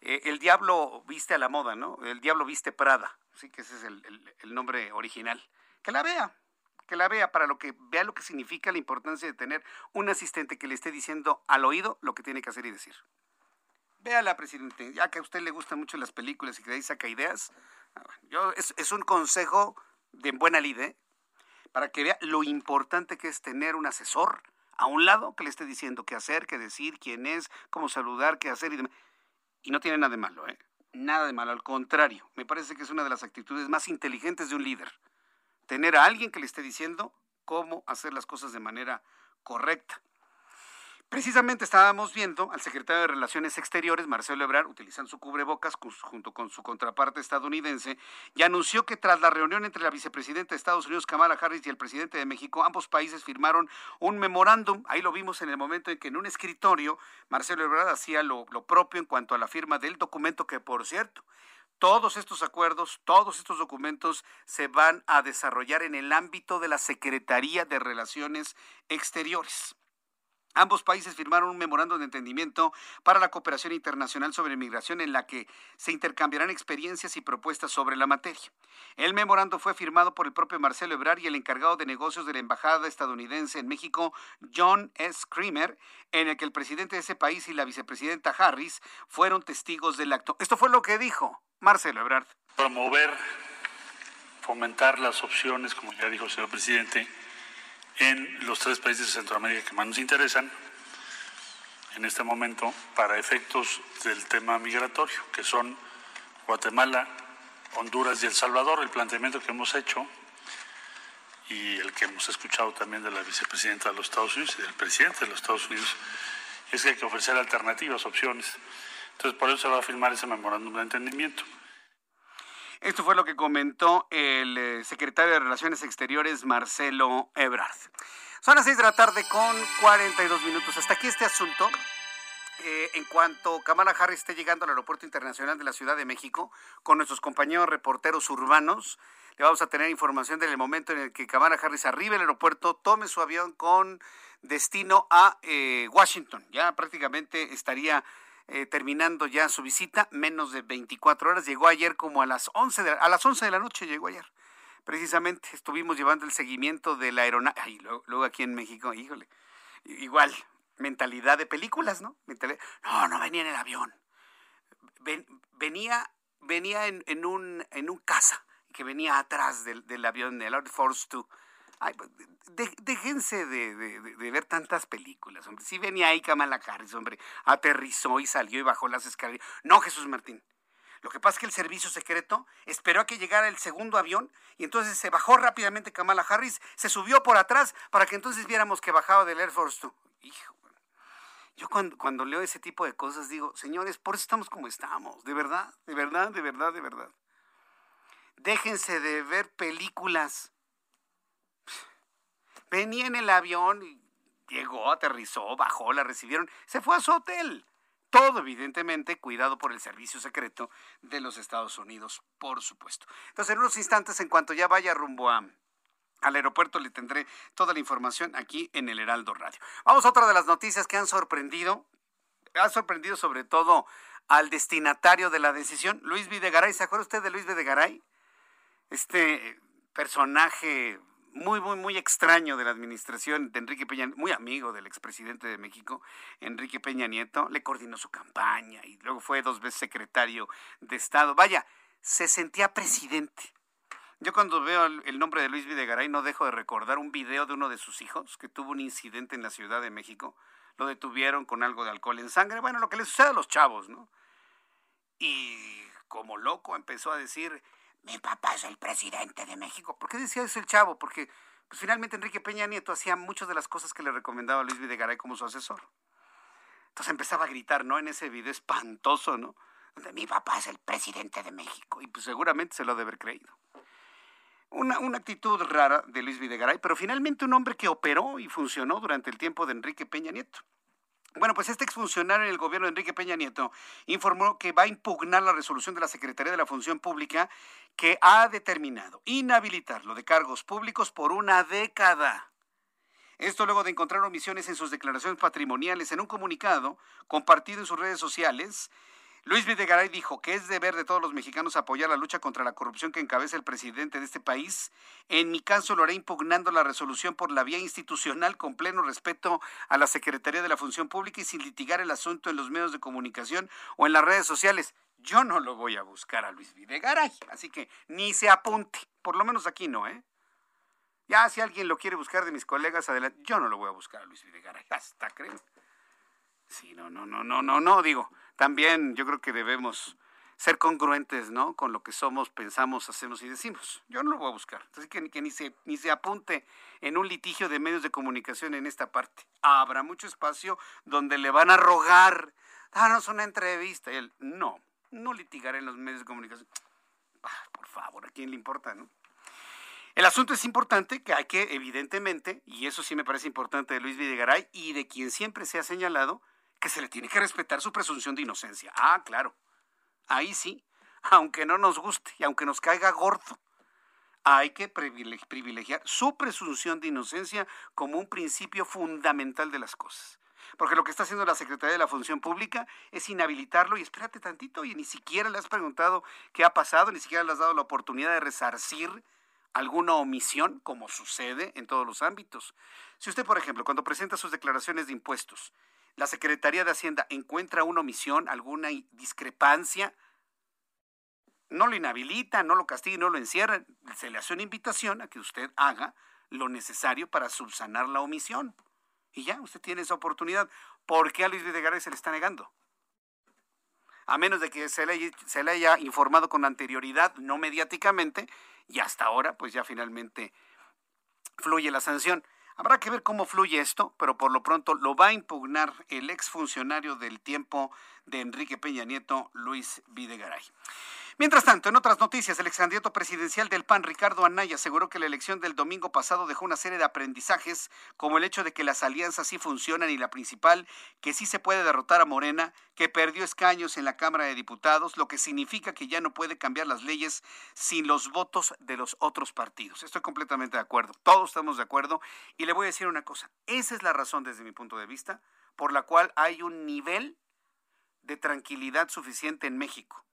[SPEAKER 1] eh, El Diablo Viste a la Moda, ¿no? El Diablo Viste Prada, sí que ese es el, el nombre original. Que la vea, que la vea para lo que vea lo que significa la importancia de tener un asistente que le esté diciendo al oído lo que tiene que hacer y decir. Véala, presidente, ya que a usted le gustan mucho las películas y que ahí saca ideas. Ah, yo, es, un consejo de buena lid, ¿eh? para que vea lo importante que es tener un asesor a un lado que le esté diciendo qué hacer, qué decir, quién es, cómo saludar, qué hacer y demás. Y no tiene nada de malo, ¿eh? Nada de malo, al contrario, me parece que es una de las actitudes más inteligentes de un líder. Tener a alguien que le esté diciendo cómo hacer las cosas de manera correcta. Precisamente estábamos viendo al secretario de Relaciones Exteriores, Marcelo Ebrard, utilizando su cubrebocas junto con su contraparte estadounidense, y anunció que tras la reunión entre la vicepresidenta de Estados Unidos, Kamala Harris, y el presidente de México, ambos países firmaron un memorándum. Ahí lo vimos en el momento en que en un escritorio Marcelo Ebrard hacía lo, lo propio en cuanto a la firma del documento, que por cierto, todos estos acuerdos, todos estos documentos se van a desarrollar en el ámbito de la Secretaría de Relaciones Exteriores. Ambos países firmaron un memorando de entendimiento para la cooperación internacional sobre migración en la que se intercambiarán experiencias y propuestas sobre la materia. El memorando fue firmado por el propio Marcelo Ebrard y el encargado de negocios de la Embajada estadounidense en México, John S. Creamer, en el que el presidente de ese país y la vicepresidenta Harris fueron testigos del acto. Esto fue lo que dijo Marcelo Ebrard.
[SPEAKER 11] Promover, fomentar las opciones, como ya dijo el señor presidente, en los tres países de Centroamérica que más nos interesan en este momento para efectos del tema migratorio, que son Guatemala, Honduras y El Salvador. El planteamiento que hemos hecho y el que hemos escuchado también de la vicepresidenta de los Estados Unidos y del presidente de los Estados Unidos es que hay que ofrecer alternativas, opciones. Entonces, por eso se va a firmar ese memorándum de entendimiento.
[SPEAKER 1] Esto fue lo que comentó el eh, secretario de Relaciones Exteriores, Marcelo Ebrard. Son las 6 de la tarde con 42 minutos. Hasta aquí este asunto. Eh, en cuanto Kamala Harris esté llegando al Aeropuerto Internacional de la Ciudad de México con nuestros compañeros reporteros urbanos, le vamos a tener información del momento en el que Kamala Harris arribe al aeropuerto, tome su avión con destino a eh, Washington. Ya prácticamente estaría eh, terminando ya su visita, menos de 24 horas. Llegó ayer como a las 11 de, a las 11 de la noche, llegó ayer. Precisamente estuvimos llevando el seguimiento de la aeronave. Luego, aquí en México, híjole, igual, mentalidad de películas, ¿no? no, no venía en el avión. venía venía en, en, un, en un casa que venía atrás del, del avión, del Air Force 2 Ay, pues, déjense de, ver tantas películas, hombre. Si venía ahí Kamala Harris, hombre, aterrizó y salió y bajó las escaleras. No, Jesús Martín. Lo que pasa es que el servicio secreto esperó a que llegara el segundo avión y entonces se bajó rápidamente Kamala Harris, se subió por atrás para que entonces viéramos que bajaba del Air Force Two. Hijo, yo cuando, cuando leo ese tipo de cosas digo, señores, por eso estamos como estamos, de verdad, de verdad, de verdad, de verdad. Déjense de ver películas Venía en el avión, llegó, aterrizó, bajó, la recibieron, se fue a su hotel. Todo, evidentemente, cuidado por el servicio secreto de los Estados Unidos, por supuesto. Entonces, en unos instantes, en cuanto ya vaya rumbo a, al aeropuerto, le tendré toda la información aquí en el Heraldo Radio. Vamos a otra de las noticias que han sorprendido. Ha sorprendido sobre todo al destinatario de la decisión, Luis Videgaray. ¿Se acuerda usted de Luis Videgaray? Este personaje muy, muy, muy extraño de la administración de Enrique Peña, muy amigo del expresidente de México, Enrique Peña Nieto, le coordinó su campaña y luego fue dos veces secretario de Estado. Vaya, se sentía presidente. Yo cuando veo el nombre de Luis Videgaray no dejo de recordar un video de uno de sus hijos que tuvo un incidente en la Ciudad de México. Lo detuvieron con algo de alcohol en sangre. Bueno, lo que le sucede a los chavos, ¿no? Y como loco empezó a decir, mi papá es el presidente de México. ¿Por qué decía eso el chavo? Porque pues, finalmente Enrique Peña Nieto hacía muchas de las cosas que le recomendaba Luis Videgaray como su asesor. Entonces empezaba a gritar, ¿no? En ese video espantoso, ¿no? Donde mi papá es el presidente de México. Y pues seguramente se lo debe haber creído. Una, una, actitud rara de Luis Videgaray, pero finalmente un hombre que operó y funcionó durante el tiempo de Enrique Peña Nieto. Bueno, pues este exfuncionario en el gobierno de Enrique Peña Nieto informó que va a impugnar la resolución de la Secretaría de la Función Pública que ha determinado inhabilitarlo de cargos públicos por una década. Esto luego de encontrar omisiones en sus declaraciones patrimoniales en un comunicado compartido en sus redes sociales Luis Videgaray dijo que es deber de todos los mexicanos apoyar la lucha contra la corrupción que encabeza el presidente de este país. En mi caso lo haré impugnando la resolución por la vía institucional con pleno respeto a la Secretaría de la Función Pública y sin litigar el asunto en los medios de comunicación o en las redes sociales. Yo no lo voy a buscar a Luis Videgaray, así que ni se apunte, por lo menos aquí no, ¿eh? Ya si alguien lo quiere buscar de mis colegas, adelante. Yo no lo voy a buscar a Luis Videgaray, hasta creo. Sí, no, no, no, no, no, no, digo, también yo creo que debemos ser congruentes, ¿no? Con lo que somos, pensamos, hacemos y decimos. Yo no lo voy a buscar. Así que, que ni, se, ni se apunte en un litigio de medios de comunicación en esta parte. Habrá mucho espacio donde le van a rogar, danos una entrevista. Y él, no, no litigaré en los medios de comunicación. Ah, por favor, ¿a quién le importa, no? El asunto es importante que hay que, evidentemente, y eso sí me parece importante de Luis Videgaray y de quien siempre se ha señalado, que se le tiene que respetar su presunción de inocencia. Ah, claro. Ahí sí, aunque no nos guste y aunque nos caiga gordo, hay que privilegiar su presunción de inocencia como un principio fundamental de las cosas. Porque lo que está haciendo la Secretaría de la Función Pública es inhabilitarlo y espérate tantito, y ni siquiera le has preguntado qué ha pasado, ni siquiera le has dado la oportunidad de resarcir alguna omisión, como sucede en todos los ámbitos. Si usted, por ejemplo, cuando presenta sus declaraciones de impuestos, la Secretaría de Hacienda encuentra una omisión, alguna discrepancia, no lo inhabilita, no lo castiga, no lo encierra, se le hace una invitación a que usted haga lo necesario para subsanar la omisión. Y ya, usted tiene esa oportunidad. ¿Por qué a Luis Videgaray se le está negando? A menos de que se le, se le haya informado con anterioridad, no mediáticamente, y hasta ahora, pues ya finalmente fluye la sanción. Habrá que ver cómo fluye esto, pero por lo pronto lo va a impugnar el exfuncionario del tiempo de Enrique Peña Nieto, Luis Videgaray. Mientras tanto, en otras noticias, el ex candidato presidencial del PAN, Ricardo Anaya, aseguró que la elección del domingo pasado dejó una serie de aprendizajes, como el hecho de que las alianzas sí funcionan y la principal, que sí se puede derrotar a Morena, que perdió escaños en la Cámara de Diputados, lo que significa que ya no puede cambiar las leyes sin los votos de los otros partidos. Estoy completamente de acuerdo, todos estamos de acuerdo y le voy a decir una cosa, esa es la razón desde mi punto de vista por la cual hay un nivel de tranquilidad suficiente en México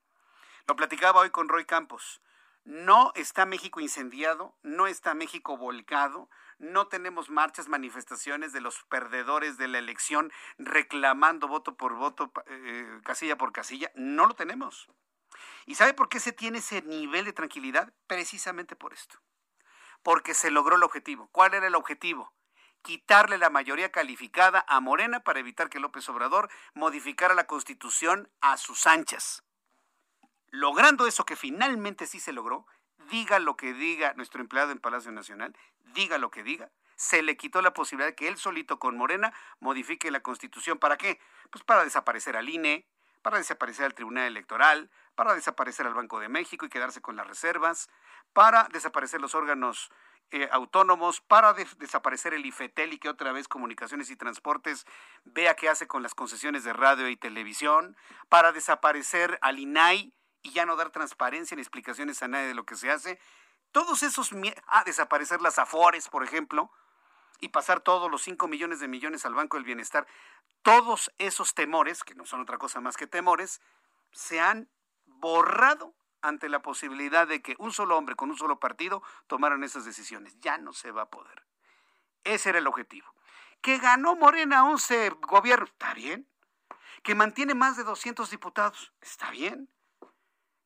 [SPEAKER 1] lo platicaba hoy con Roy Campos. No está México incendiado, no está México volcado, no tenemos marchas, manifestaciones de los perdedores de la elección reclamando voto por voto, eh, casilla por casilla. No lo tenemos. ¿Y sabe por qué se tiene ese nivel de tranquilidad? Precisamente por esto. Porque se logró el objetivo. ¿Cuál era el objetivo? Quitarle la mayoría calificada a Morena para evitar que López Obrador modificara la constitución a sus anchas logrando eso que finalmente sí se logró, diga lo que diga nuestro empleado en Palacio Nacional, diga lo que diga, se le quitó la posibilidad de que él solito con Morena modifique la constitución. ¿Para qué? Pues para desaparecer al INE, para desaparecer al Tribunal Electoral, para desaparecer al Banco de México y quedarse con las reservas, para desaparecer los órganos eh, autónomos, para desaparecer el IFETEL y que otra vez Comunicaciones y Transportes vea qué hace con las concesiones de radio y televisión, para desaparecer al INAI y ya no dar transparencia ni explicaciones a nadie de lo que se hace. Todos esos, a desaparecer las afores, por ejemplo, y pasar todos los 5 millones de millones al Banco del Bienestar, todos esos temores, que no son otra cosa más que temores, se han borrado ante la posibilidad de que un solo hombre con un solo partido tomaran esas decisiones. Ya no se va a poder. Ese era el objetivo. Que ganó Morena 11 gobiernos, está bien. Que mantiene más de 200 diputados, está bien.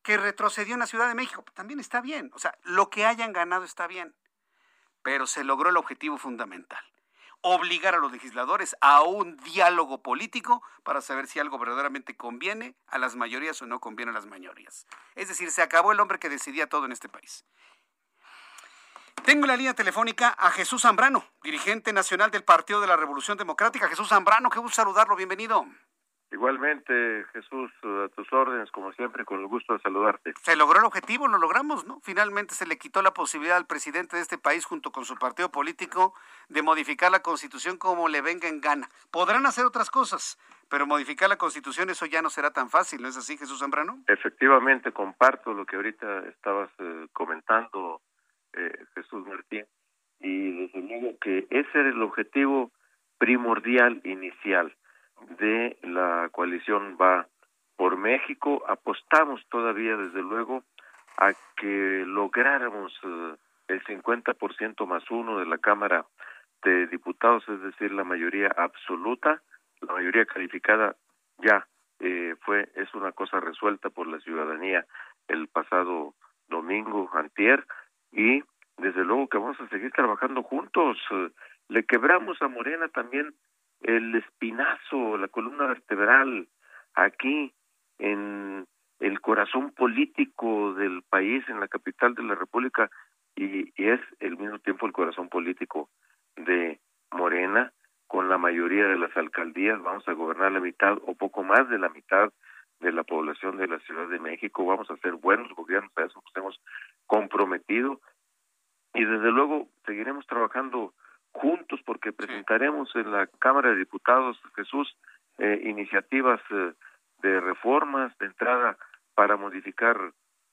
[SPEAKER 1] Que retrocedió en la Ciudad de México, también está bien. O sea, lo que hayan ganado está bien. Pero se logró el objetivo fundamental obligar a los legisladores a un diálogo político para saber si algo verdaderamente conviene a las mayorías o no conviene a las mayorías. Es decir, se acabó el hombre que decidía todo en este país. Tengo en la línea telefónica a Jesús Zambrano, dirigente nacional del Partido de la Revolución Democrática. Jesús Zambrano, qué gusto saludarlo, bienvenido.
[SPEAKER 12] Igualmente, Jesús, a tus órdenes, como siempre, con el gusto de saludarte.
[SPEAKER 1] Se logró el objetivo, lo logramos, ¿no? Finalmente se le quitó la posibilidad al presidente de este país, junto con su partido político, de modificar la constitución como le venga en gana. Podrán hacer otras cosas, pero modificar la constitución, eso ya no será tan fácil, ¿no es así, Jesús Zambrano?
[SPEAKER 12] Efectivamente, comparto lo que ahorita estabas eh, comentando, eh, Jesús Martín, y desde luego que ese era el objetivo primordial inicial de la coalición va por México. Apostamos todavía, desde luego, a que lográramos eh, el 50% más uno de la Cámara de Diputados, es decir, la mayoría absoluta, la mayoría calificada ya eh, fue es una cosa resuelta por la ciudadanía el pasado domingo antier y desde luego que vamos a seguir trabajando juntos. Le quebramos a Morena también el espinazo, la columna vertebral, aquí en el corazón político del país, en la capital de la República, y, es al mismo tiempo el corazón político de Morena, con la mayoría de las alcaldías, vamos a gobernar la mitad o poco más de la mitad de la población de la Ciudad de México, vamos a hacer buenos gobiernos, a eso nos hemos comprometido, y desde luego seguiremos trabajando juntos porque presentaremos en la Cámara de Diputados, Jesús, eh, iniciativas eh, de reformas de entrada para modificar,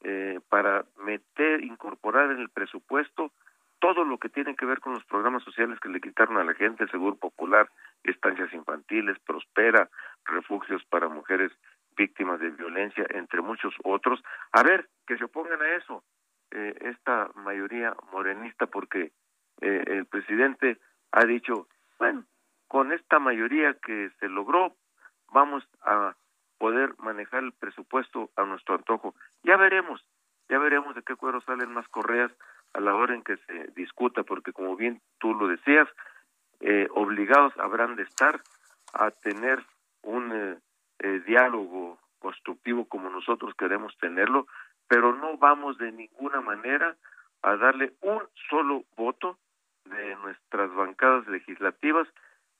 [SPEAKER 12] eh, para meter, incorporar en el presupuesto todo lo que tiene que ver con los programas sociales que le quitaron a la gente, el Seguro Popular, estancias infantiles, Prospera, refugios para mujeres víctimas de violencia, entre muchos otros. A ver, que se opongan a eso, esta mayoría morenista, porque eh, el presidente ha dicho, bueno, con esta mayoría que se logró, vamos a poder manejar el presupuesto a nuestro antojo. Ya veremos, ya veremos de qué cuero salen más correas a la hora en que se discuta, porque como bien tú lo decías, eh, obligados habrán de estar a tener un eh, eh, diálogo constructivo como nosotros queremos tenerlo, pero no vamos de ninguna manera a darle un solo voto de nuestras bancadas legislativas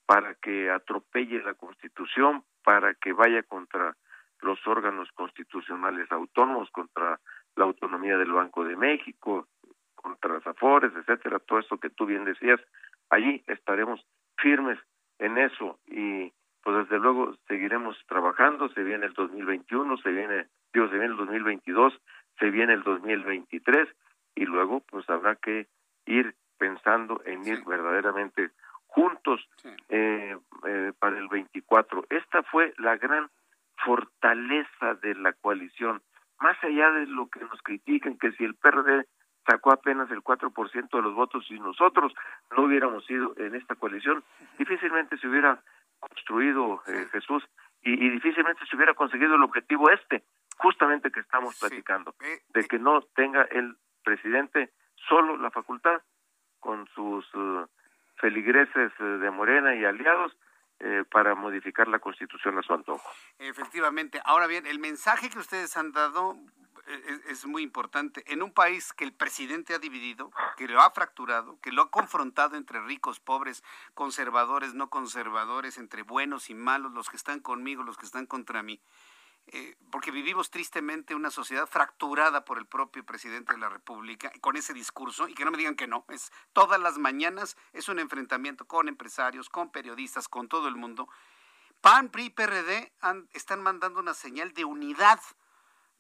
[SPEAKER 12] para que atropelle la Constitución, para que vaya contra los órganos constitucionales autónomos, contra la autonomía del Banco de México, contra las etcétera, todo esto que tú bien decías, allí estaremos firmes en eso y pues desde luego seguiremos trabajando, se viene el 2021, se viene, digo, se viene el 2022, se viene el 2023 y luego pues habrá que ir pensando en ir verdaderamente juntos eh, eh, para el 24. Esta fue la gran fortaleza de la coalición, más allá de lo que nos critican, que si el PRD sacó apenas el 4% de los votos y nosotros no hubiéramos ido en esta coalición, difícilmente se hubiera construido eh, Jesús y, y, difícilmente se hubiera conseguido el objetivo este, justamente que estamos platicando, de que no tenga el presidente solo la facultad con sus eh, feligreses eh, de Morena y aliados eh, para modificar la constitución a su antojo.
[SPEAKER 1] Efectivamente. Ahora bien, el mensaje que ustedes han dado es, muy importante. En un país que el presidente ha dividido, que lo ha fracturado, que lo ha confrontado entre ricos, pobres, conservadores, no conservadores, entre buenos y malos, los que están conmigo, los que están contra mí. Eh, porque vivimos tristemente una sociedad fracturada por el propio presidente de la República con ese discurso y que no me digan que no, es todas las mañanas es un enfrentamiento con empresarios, con periodistas, con todo el mundo. PAN, PRI, PRD están mandando una señal de unidad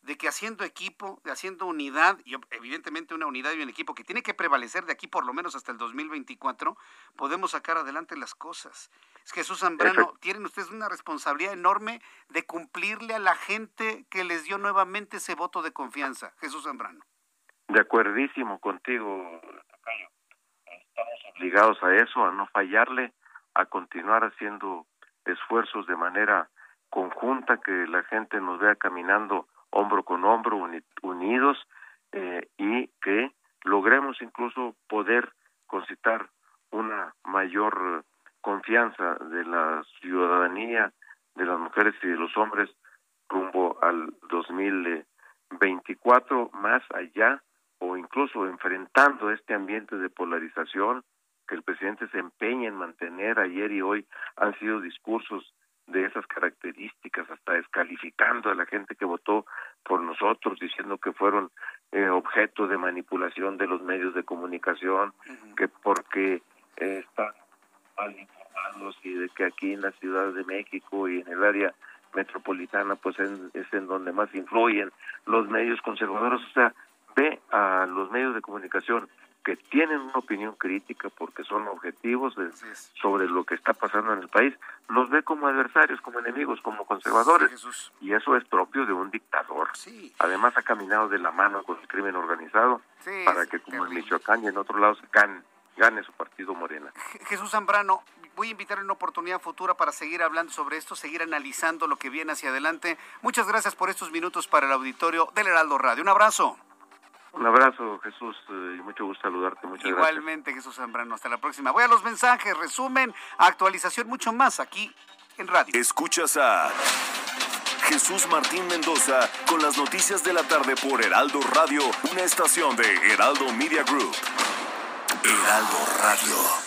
[SPEAKER 1] de que haciendo equipo, de haciendo unidad, y evidentemente una unidad y un equipo que tiene que prevalecer de aquí por lo menos hasta el 2024, podemos sacar adelante las cosas. Es Jesús Zambrano, tienen ustedes una responsabilidad enorme de cumplirle a la gente que les dio nuevamente ese voto de confianza. Jesús Zambrano.
[SPEAKER 12] De acuerdísimo contigo, Estamos obligados a eso, a no fallarle, a continuar haciendo esfuerzos de manera conjunta, que la gente nos vea caminando hombro con hombro, unidos, eh, y que logremos incluso poder concitar una mayor confianza de la ciudadanía, de las mujeres y de los hombres rumbo al 2024, más allá o incluso enfrentando este ambiente de polarización que el presidente se empeña en mantener. Ayer y hoy han sido discursos de esas características, hasta descalificando a la gente que votó por nosotros, diciendo que fueron eh, objeto de manipulación de los medios de comunicación, que porque eh, están mal informados y de que aquí en la Ciudad de México y en el área metropolitana pues es en donde más influyen los medios conservadores, o sea, ve a los medios de comunicación que tienen una opinión crítica porque son objetivos sobre lo que está pasando en el país, los ve como adversarios, como enemigos, como conservadores. y eso es propio de un dictador. Además ha caminado de la mano con el crimen organizado para que como en Michoacán y en otros lados gane, gane su partido Morena.
[SPEAKER 1] Jesús Zambrano, voy a invitar en una oportunidad futura para seguir hablando sobre esto, seguir analizando lo que viene hacia adelante. Muchas gracias por estos minutos para el auditorio del Heraldo Radio. Un abrazo.
[SPEAKER 12] Un abrazo, Jesús, eh, y mucho gusto saludarte. Muchas
[SPEAKER 1] Igualmente, Jesús Zambrano. Hasta la próxima. Voy a los mensajes, resumen, actualización, mucho más aquí en radio.
[SPEAKER 10] Escuchas a Jesús Martín Mendoza con las noticias de la tarde por Heraldo Radio, una estación de Heraldo Media Group. Heraldo Radio.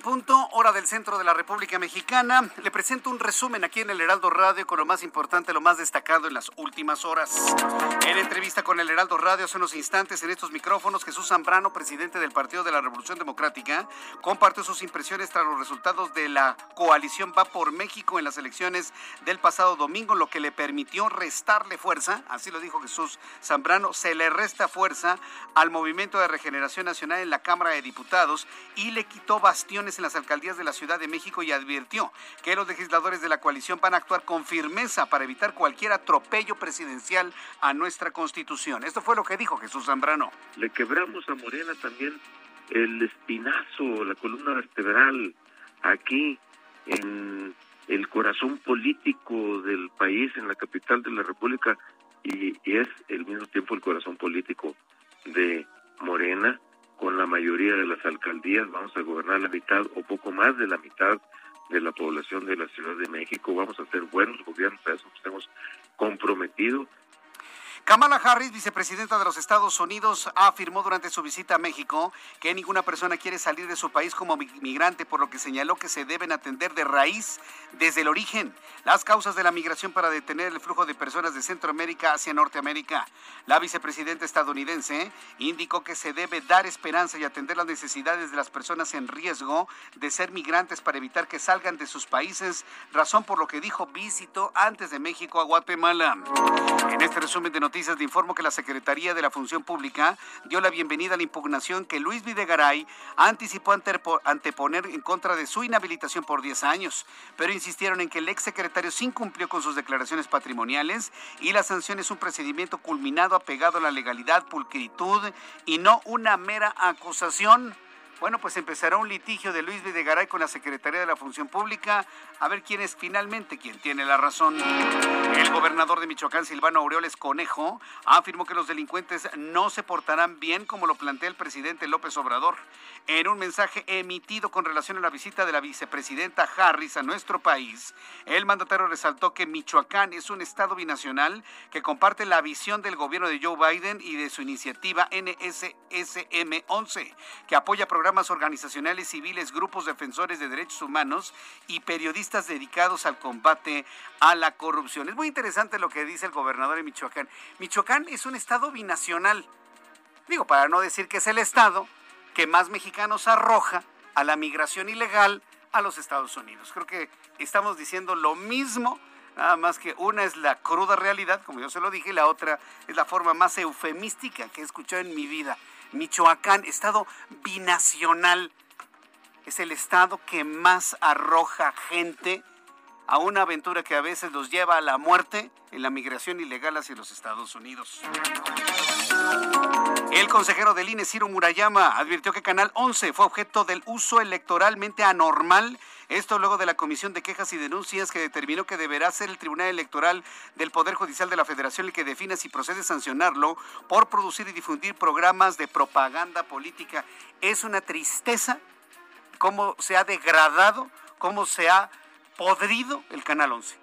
[SPEAKER 1] Punto, hora del centro de la República Mexicana. Le presento un resumen aquí en el Heraldo Radio con lo más importante, lo más destacado en las últimas horas. En entrevista con el Heraldo Radio hace unos instantes en estos micrófonos, Jesús Zambrano, presidente del Partido de la Revolución Democrática, compartió sus impresiones tras los resultados de la coalición Va por México en las elecciones del pasado domingo, lo que le permitió restarle fuerza, así lo dijo Jesús Zambrano, se le resta fuerza al Movimiento de Regeneración Nacional en la Cámara de Diputados y le quitó bastiones en las alcaldías de la Ciudad de México y advirtió que los legisladores de la coalición van a actuar con firmeza para evitar cualquier atropello presidencial a nuestra Constitución. Esto fue lo que dijo Jesús Zambrano.
[SPEAKER 12] Le quebramos a Morena también el espinazo, la columna vertebral, aquí en el corazón político del país, en la capital de la República, y, y es al mismo tiempo el corazón político de Morena con la mayoría de las alcaldías, vamos a gobernar la mitad o poco más de la mitad de la población de la Ciudad de México, vamos a hacer buenos gobiernos, a eso nos hemos comprometido
[SPEAKER 1] Kamala Harris, vicepresidenta de los Estados Unidos, afirmó durante su visita a México que ninguna persona quiere salir de su país como migrante, por lo que señaló que se deben atender de raíz desde el origen las causas de la migración para detener el flujo de personas de Centroamérica hacia Norteamérica. La vicepresidenta estadounidense indicó que se debe dar esperanza y atender las necesidades de las personas en riesgo de ser migrantes para evitar que salgan de sus países, razón por lo que dijo visitó antes de México a Guatemala. En este resumen de noticias, Noticias informo que la Secretaría de la Función Pública dio la bienvenida a la impugnación que Luis Videgaray anticipó anteponer en contra de su inhabilitación por 10 años, pero insistieron en que el exsecretario sí cumplió con sus declaraciones patrimoniales y la sanción es un procedimiento culminado apegado a la legalidad, pulcritud y no una mera acusación. Bueno, pues empezará un litigio de Luis Videgaray con la Secretaría de la Función Pública, a ver quién es finalmente quien tiene la razón. El gobernador de Michoacán, Silvano Aureoles Conejo, afirmó que los delincuentes no se portarán bien como lo plantea el presidente López Obrador. En un mensaje emitido con relación a la visita de la vicepresidenta Harris a nuestro país, el mandatario resaltó que Michoacán es un estado binacional que comparte la visión del gobierno de Joe Biden y de su iniciativa NSSM 11, que apoya programas organizacionales civiles, grupos defensores de derechos humanos y periodistas dedicados al combate a la corrupción. Es muy interesante lo que dice el gobernador de Michoacán. Michoacán es un estado binacional. Digo, para no decir que es el estado que más mexicanos arroja a la migración ilegal a los Estados Unidos. Creo que estamos diciendo lo mismo, nada más que una es la cruda realidad, como yo se lo dije, y la otra es la forma más eufemística que he escuchado en mi vida. Michoacán, estado binacional, es el estado que más arroja gente a una aventura que a veces los lleva a la muerte en la migración ilegal hacia los Estados Unidos. El consejero del INE, Ciro Murayama, advirtió que Canal 11 fue objeto del uso electoralmente anormal. Esto luego de la Comisión de Quejas y Denuncias que determinó que deberá ser el Tribunal Electoral del Poder Judicial de la Federación el que defina si procede sancionarlo por producir y difundir programas de propaganda política. Es una tristeza cómo se ha degradado, cómo se ha podrido el Canal 11.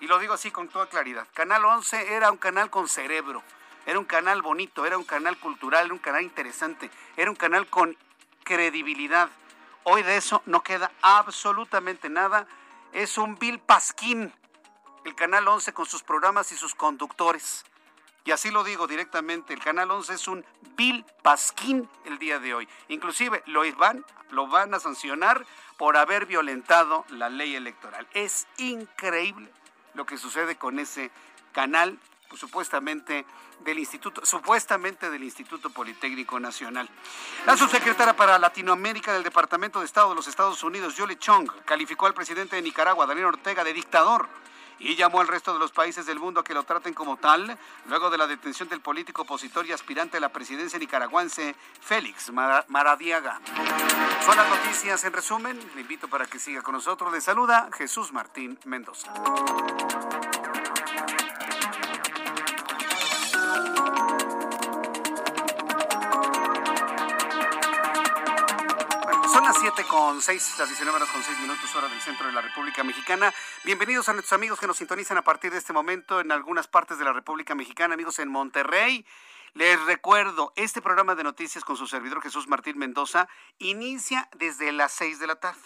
[SPEAKER 1] Y lo digo así con toda claridad. Canal 11 era un canal con cerebro era un canal bonito, era un canal cultural, era un canal interesante, era un canal con credibilidad. Hoy de eso no queda absolutamente nada. Es un Bill Pasquín, el Canal 11 con sus programas y sus conductores. Y así lo digo directamente, el Canal 11 es un Bill Pasquín el día de hoy. Inclusive lo van, lo van a sancionar por haber violentado la ley electoral. Es increíble lo que sucede con ese canal supuestamente del Instituto, supuestamente del Instituto Politécnico Nacional. La subsecretaria para Latinoamérica del Departamento de Estado de los Estados Unidos, Yoli Chong, calificó al presidente de Nicaragua, Daniel Ortega, de dictador y llamó al resto de los países del mundo a que lo traten como tal, luego de la detención del político opositor y aspirante a la presidencia nicaragüense, Félix Maradiaga. Son las noticias en resumen. Le invito para que siga con nosotros. Le saluda Jesús Martín Mendoza. 7 con 6, las 19 horas con 6 minutos hora del centro de la República Mexicana. Bienvenidos a nuestros amigos que nos sintonizan a partir de este momento en algunas partes de la República Mexicana, amigos en Monterrey. Les recuerdo, este programa de noticias con su servidor Jesús Martín Mendoza inicia desde las 6 de la tarde.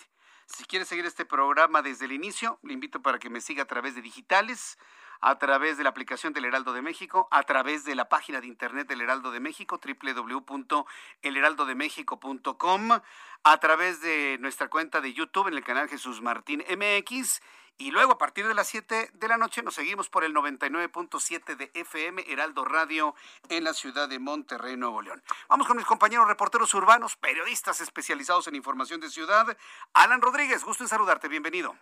[SPEAKER 1] Si quiere seguir este programa desde el inicio, le invito para que me siga a través de digitales a través de la aplicación del Heraldo de México, a través de la página de internet del Heraldo de México, www.elheraldodemexico.com, a través de nuestra cuenta de YouTube en el canal Jesús Martín MX. Y luego a partir de las 7 de la noche nos seguimos por el 99.7 de FM Heraldo Radio en la ciudad de Monterrey, Nuevo León. Vamos con mis compañeros reporteros urbanos, periodistas especializados en información de ciudad. Alan Rodríguez, gusto en saludarte, bienvenido.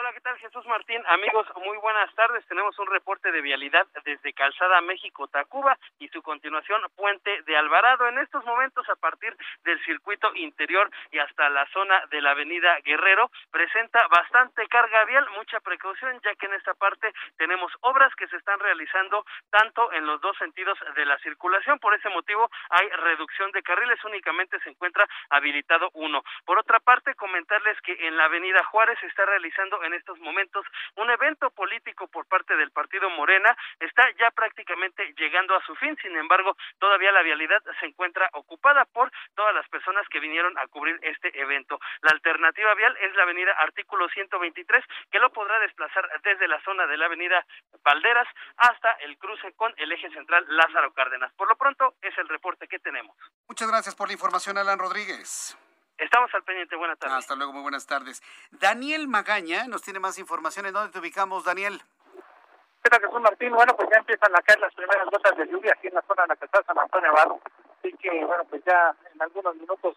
[SPEAKER 6] Hola, ¿qué tal Jesús Martín? Amigos, muy buenas tardes. Tenemos un reporte de vialidad desde Calzada México-Tacuba y su continuación Puente de Alvarado. En estos momentos, a partir del circuito interior y hasta la zona de la avenida Guerrero, presenta bastante carga vial, mucha precaución, ya que en esta parte tenemos obras que se están realizando tanto en los dos sentidos de la circulación. Por ese motivo, hay reducción de carriles, únicamente se encuentra habilitado uno. Por otra parte, comentarles que en la avenida Juárez se está realizando en estos momentos un evento político por parte del partido Morena está ya prácticamente llegando a su fin, sin embargo, todavía la vialidad se encuentra ocupada por todas las personas que vinieron a cubrir este evento. La alternativa vial es la avenida Artículo 123, que lo podrá desplazar desde la zona de la avenida Valderas hasta el cruce con el eje central Lázaro Cárdenas. Por lo pronto, es el reporte que tenemos.
[SPEAKER 1] Muchas gracias por la información, Alan Rodríguez.
[SPEAKER 6] Estamos al pendiente. Buenas tardes.
[SPEAKER 1] Hasta luego, muy buenas tardes. Daniel Magaña nos tiene más información. ¿En dónde te ubicamos, Daniel?
[SPEAKER 7] ¿Qué tal, Jesús Martín? Bueno, pues ya empiezan a caer las primeras gotas de lluvia aquí en la zona de la calzada San Antonio Abado. Así que, bueno, pues ya en algunos minutos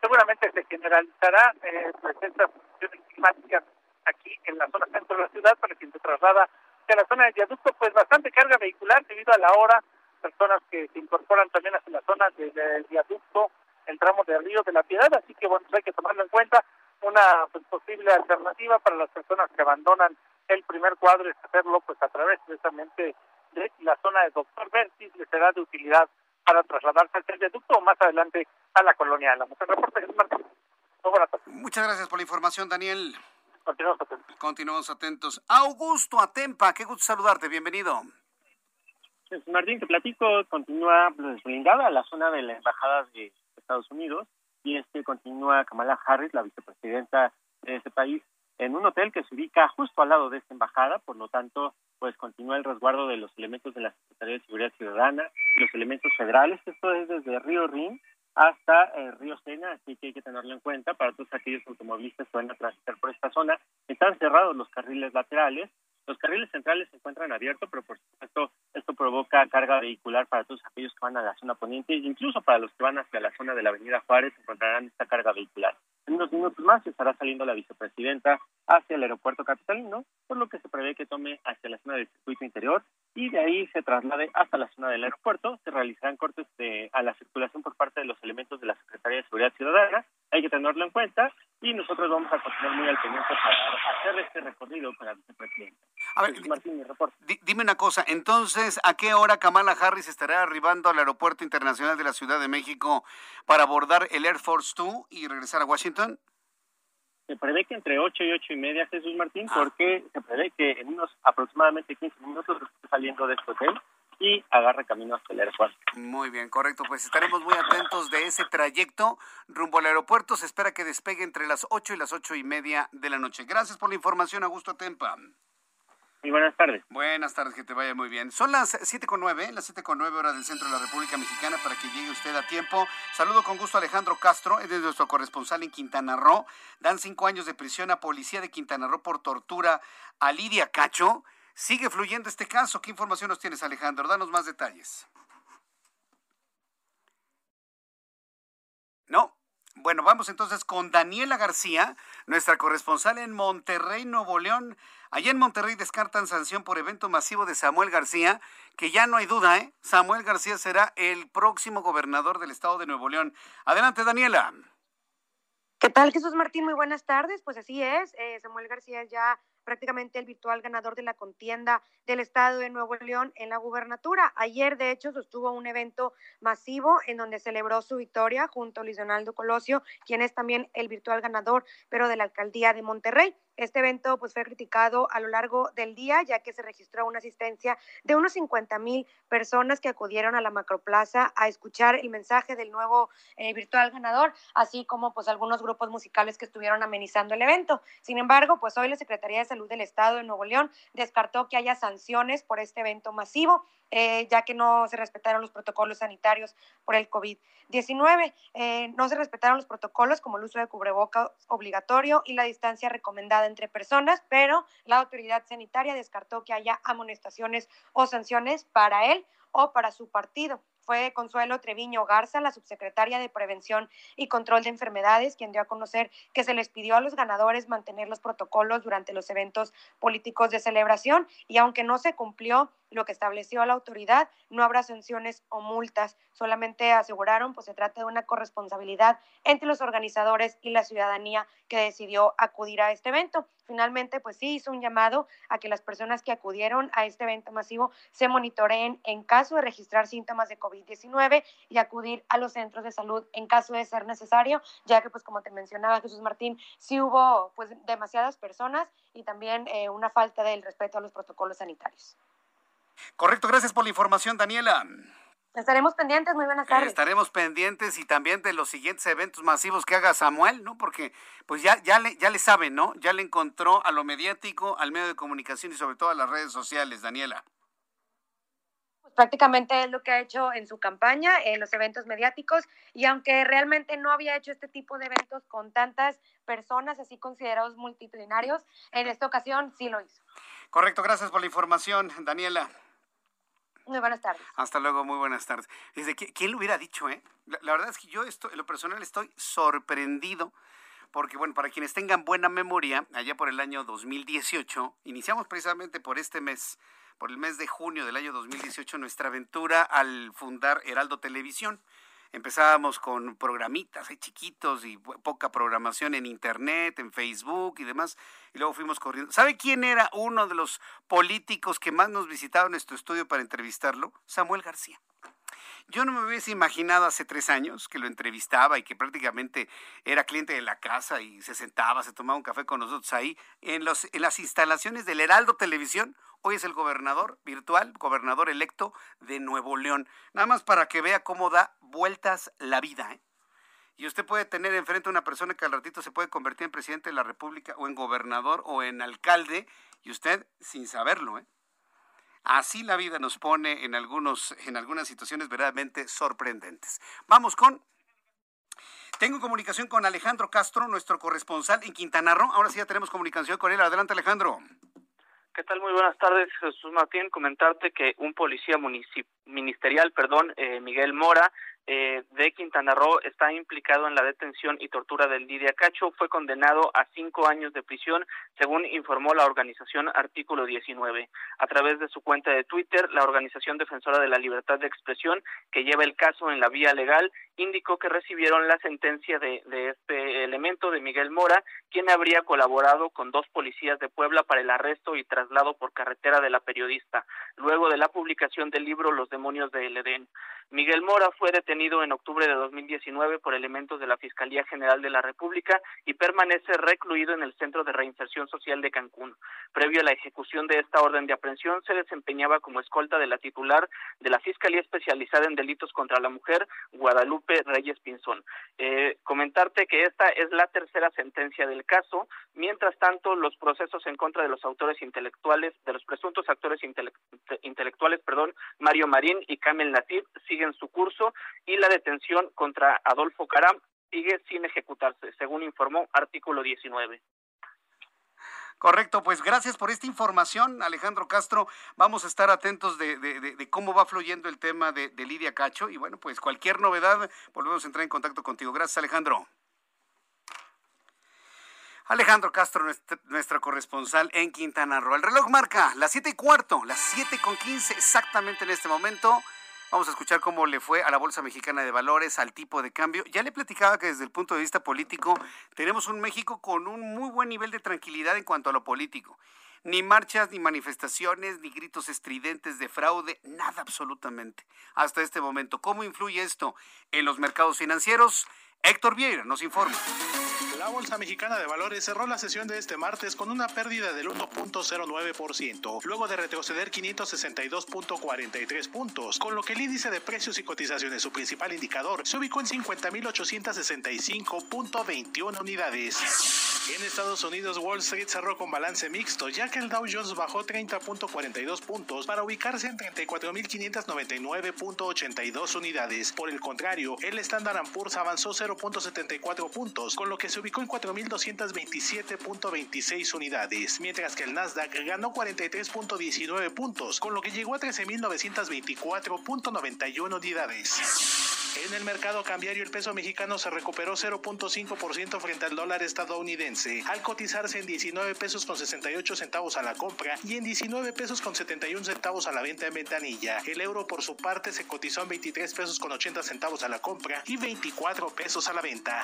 [SPEAKER 7] seguramente se generalizará eh, pues esta condiciones climáticas aquí en la zona centro de la ciudad para quien se traslada a la zona del viaducto, pues bastante carga vehicular debido a la hora, personas que se incorporan también hacia la zona del viaducto, el tramo de Río de la Piedad, así que bueno, pues hay que tomarlo en cuenta, una pues, posible alternativa para las personas que abandonan el primer cuadro es hacerlo pues a través precisamente de la zona de Doctor Vertis, le será de utilidad para trasladarse al viaducto o más adelante a la colonia de la Mujer. Reporte, Martín.
[SPEAKER 1] Muchas gracias por la información, Daniel.
[SPEAKER 7] Continuamos atentos.
[SPEAKER 1] Continuamos atentos. Augusto Atempa, qué gusto saludarte, bienvenido.
[SPEAKER 8] Pues, Martín, te platico, continúa blindada la zona de la Embajada de Estados Unidos y este continúa Kamala Harris, la vicepresidenta de ese país, en un hotel que se ubica justo al lado de esta embajada, por lo tanto, pues continúa el resguardo de los elementos de la Secretaría de Seguridad Ciudadana, los elementos federales, esto es desde Río Rin hasta el río Sena, así que hay que tenerlo en cuenta para todos aquellos automovilistas que van a transitar por esta zona. Están cerrados los carriles laterales, los carriles centrales se encuentran abiertos, pero por supuesto esto provoca carga vehicular para todos aquellos que van a la zona poniente, incluso para los que van hacia la zona de la Avenida Juárez encontrarán esta carga vehicular. En unos minutos más estará saliendo la vicepresidenta hacia el aeropuerto capitalino, por lo que se prevé que tome hacia la zona del circuito interior y de ahí se traslade hasta la zona del aeropuerto. Se realizarán cortes de, a la circulación por parte de los elementos de la Secretaría de Seguridad Ciudadana. Hay que tenerlo en cuenta y nosotros vamos a continuar muy al pendiente para hacer este recorrido con la vicepresidenta.
[SPEAKER 1] A ver, Martín, mi reporte. dime una cosa, entonces, ¿a qué hora Kamala Harris estará arribando al Aeropuerto Internacional de la Ciudad de México para abordar el Air Force Two y regresar a Washington?
[SPEAKER 8] Se prevé que entre 8 y 8 y media, Jesús Martín, ah. porque se prevé que en unos aproximadamente 15 minutos esté saliendo de este hotel y agarre camino hasta el aeropuerto.
[SPEAKER 1] Muy bien, correcto. Pues estaremos muy atentos de ese trayecto rumbo al aeropuerto. Se espera que despegue entre las 8 y las 8 y media de la noche. Gracias por la información, Augusto Tempa.
[SPEAKER 8] Muy buenas tardes.
[SPEAKER 1] Buenas tardes, que te vaya muy bien. Son las siete con nueve, las siete con nueve horas del centro de la República Mexicana para que llegue usted a tiempo. Saludo con gusto a Alejandro Castro, es nuestro corresponsal en Quintana Roo. Dan cinco años de prisión a policía de Quintana Roo por tortura a Lidia Cacho. Sigue fluyendo este caso. ¿Qué información nos tienes, Alejandro? Danos más detalles. No. Bueno, vamos entonces con Daniela García, nuestra corresponsal en Monterrey, Nuevo León. Allá en Monterrey descartan sanción por evento masivo de Samuel García, que ya no hay duda, ¿eh? Samuel García será el próximo gobernador del estado de Nuevo León. Adelante, Daniela.
[SPEAKER 13] ¿Qué tal, Jesús Martín? Muy buenas tardes. Pues así es, eh, Samuel García ya prácticamente el virtual ganador de la contienda del Estado de Nuevo León en la gubernatura. Ayer, de hecho, sostuvo un evento masivo en donde celebró su victoria junto a Luis Donaldo Colosio, quien es también el virtual ganador, pero de la alcaldía de Monterrey. Este evento pues, fue criticado a lo largo del día, ya que se registró una asistencia de unos 50 mil personas que acudieron a la macroplaza a escuchar el mensaje del nuevo eh, virtual ganador, así como pues algunos grupos musicales que estuvieron amenizando el evento. Sin embargo, pues hoy la Secretaría de Salud del Estado de Nuevo León descartó que haya sanciones por este evento masivo, eh, ya que no se respetaron los protocolos sanitarios por el COVID-19. Eh, no se respetaron los protocolos como el uso de cubrebocas obligatorio y la distancia recomendada entre personas, pero la autoridad sanitaria descartó que haya amonestaciones o sanciones para él o para su partido. Fue Consuelo Treviño Garza, la subsecretaria de Prevención y Control de Enfermedades, quien dio a conocer que se les pidió a los ganadores mantener los protocolos durante los eventos políticos de celebración y aunque no se cumplió lo que estableció la autoridad, no habrá sanciones o multas. Solamente aseguraron, pues se trata de una corresponsabilidad entre los organizadores y la ciudadanía que decidió acudir a este evento. Finalmente, pues sí hizo un llamado a que las personas que acudieron a este evento masivo se monitoreen en caso de registrar síntomas de COVID COVID-19 y acudir a los centros de salud en caso de ser necesario, ya que, pues como te mencionaba Jesús Martín, sí hubo pues demasiadas personas y también eh, una falta del respeto a los protocolos sanitarios.
[SPEAKER 1] Correcto, gracias por la información, Daniela.
[SPEAKER 13] Estaremos pendientes, muy buenas tardes.
[SPEAKER 1] estaremos pendientes y también de los siguientes eventos masivos que haga Samuel, ¿no? Porque pues ya, ya, le, ya le saben, ¿no? Ya le encontró a lo mediático, al medio de comunicación y sobre todo a las redes sociales, Daniela
[SPEAKER 13] prácticamente es lo que ha hecho en su campaña, en los eventos mediáticos, y aunque realmente no había hecho este tipo de eventos con tantas personas así considerados multitudinarios, en esta ocasión sí lo hizo.
[SPEAKER 1] Correcto, gracias por la información, Daniela.
[SPEAKER 13] Muy buenas tardes.
[SPEAKER 1] Hasta luego, muy buenas tardes. Desde ¿quién lo hubiera dicho, eh? La, verdad es que yo estoy, en lo personal estoy sorprendido porque bueno, para quienes tengan buena memoria, allá por el año 2018, iniciamos precisamente por este mes por el mes de junio del año 2018 nuestra aventura al fundar Heraldo Televisión. Empezábamos con programitas ahí chiquitos y poca programación en internet, en Facebook y demás, y luego fuimos corriendo. ¿Sabe quién era uno de los políticos que más nos visitaron en nuestro estudio para entrevistarlo? Samuel García. Yo no me hubiese imaginado hace tres años que lo entrevistaba y que prácticamente era cliente de la casa y se sentaba, se tomaba un café con nosotros ahí en, los, en las instalaciones del Heraldo Televisión. Hoy es el gobernador virtual, gobernador electo de Nuevo León. Nada más para que vea cómo da vueltas la vida. ¿eh? Y usted puede tener enfrente a una persona que al ratito se puede convertir en presidente de la República o en gobernador o en alcalde y usted sin saberlo. ¿eh? Así la vida nos pone en, algunos, en algunas situaciones verdaderamente sorprendentes. Vamos con... Tengo comunicación con Alejandro Castro, nuestro corresponsal en Quintana Roo. Ahora sí ya tenemos comunicación con él. Adelante, Alejandro.
[SPEAKER 14] ¿Qué tal? Muy buenas tardes, Jesús Martín. Comentarte que un policía ministerial, perdón, eh, Miguel Mora, eh, de Quintana Roo está implicado en la detención y tortura del Lidia Cacho. Fue condenado a cinco años de prisión, según informó la organización Artículo 19. A través de su cuenta de Twitter, la organización defensora de la libertad de expresión, que lleva el caso en la vía legal, indicó que recibieron la sentencia de, este elemento de Miguel Mora, quien habría colaborado con dos policías de Puebla para el arresto y traslado por carretera de la periodista, luego de la publicación del libro Los demonios de El Edén. Miguel Mora fue detenido en octubre de 2019 por elementos de la Fiscalía General de la República y permanece recluido en el Centro de Reinserción Social de Cancún. Previo a la ejecución de esta orden de aprehensión, se desempeñaba como escolta de la titular de la Fiscalía Especializada en Delitos contra la Mujer, Guadalupe Reyes Pinzón. Eh, comentarte que esta es la tercera sentencia del caso. Mientras tanto, los procesos en contra de los autores intelectuales, de los presuntos actores intelectuales, perdón, Mario Marín y Kamel Natif, siguen su curso y la detención contra Adolfo Caram sigue sin ejecutarse, según informó artículo 19.
[SPEAKER 1] Correcto, pues gracias por esta información, Alejandro Castro. Vamos a estar atentos de, cómo va fluyendo el tema de, Lidia Cacho y bueno, pues cualquier novedad, volvemos a entrar en contacto contigo. Gracias, Alejandro. Alejandro Castro, nuestra, corresponsal en Quintana Roo. El reloj marca las siete y cuarto, las siete con quince exactamente en este momento. Vamos a escuchar cómo le fue a la Bolsa Mexicana de Valores, al tipo de cambio. Ya le platicaba que desde el punto de vista político tenemos un México con un muy buen nivel de tranquilidad en cuanto a lo político. Ni marchas, ni manifestaciones, ni gritos estridentes de fraude, nada absolutamente. Hasta este momento, ¿cómo influye esto en los mercados financieros? Héctor Vieira nos informa.
[SPEAKER 15] La Bolsa Mexicana de Valores cerró la sesión de este martes con una pérdida del 1.09%, luego de retroceder 562.43 puntos, con lo que el índice de precios y cotizaciones, su principal indicador, se ubicó en 50.865.21 unidades. En Estados Unidos, Wall Street cerró con balance mixto, ya que el Dow Jones bajó 30.42 puntos para ubicarse en 34.599.82 unidades. Por el contrario, el Standard Poor's avanzó 0.74 puntos, con lo que se ubicó en 4.227.26 unidades, mientras que el Nasdaq ganó 43.19 puntos, con lo que llegó a 13.924.91 unidades. En el mercado cambiario el peso mexicano se recuperó 0.5% frente al dólar estadounidense, al cotizarse en 19 pesos con 68 centavos a la compra y en 19 pesos con 71 centavos a la venta en ventanilla. El euro por su parte se cotizó en 23 pesos con 80 centavos a la compra y 24 pesos a la venta.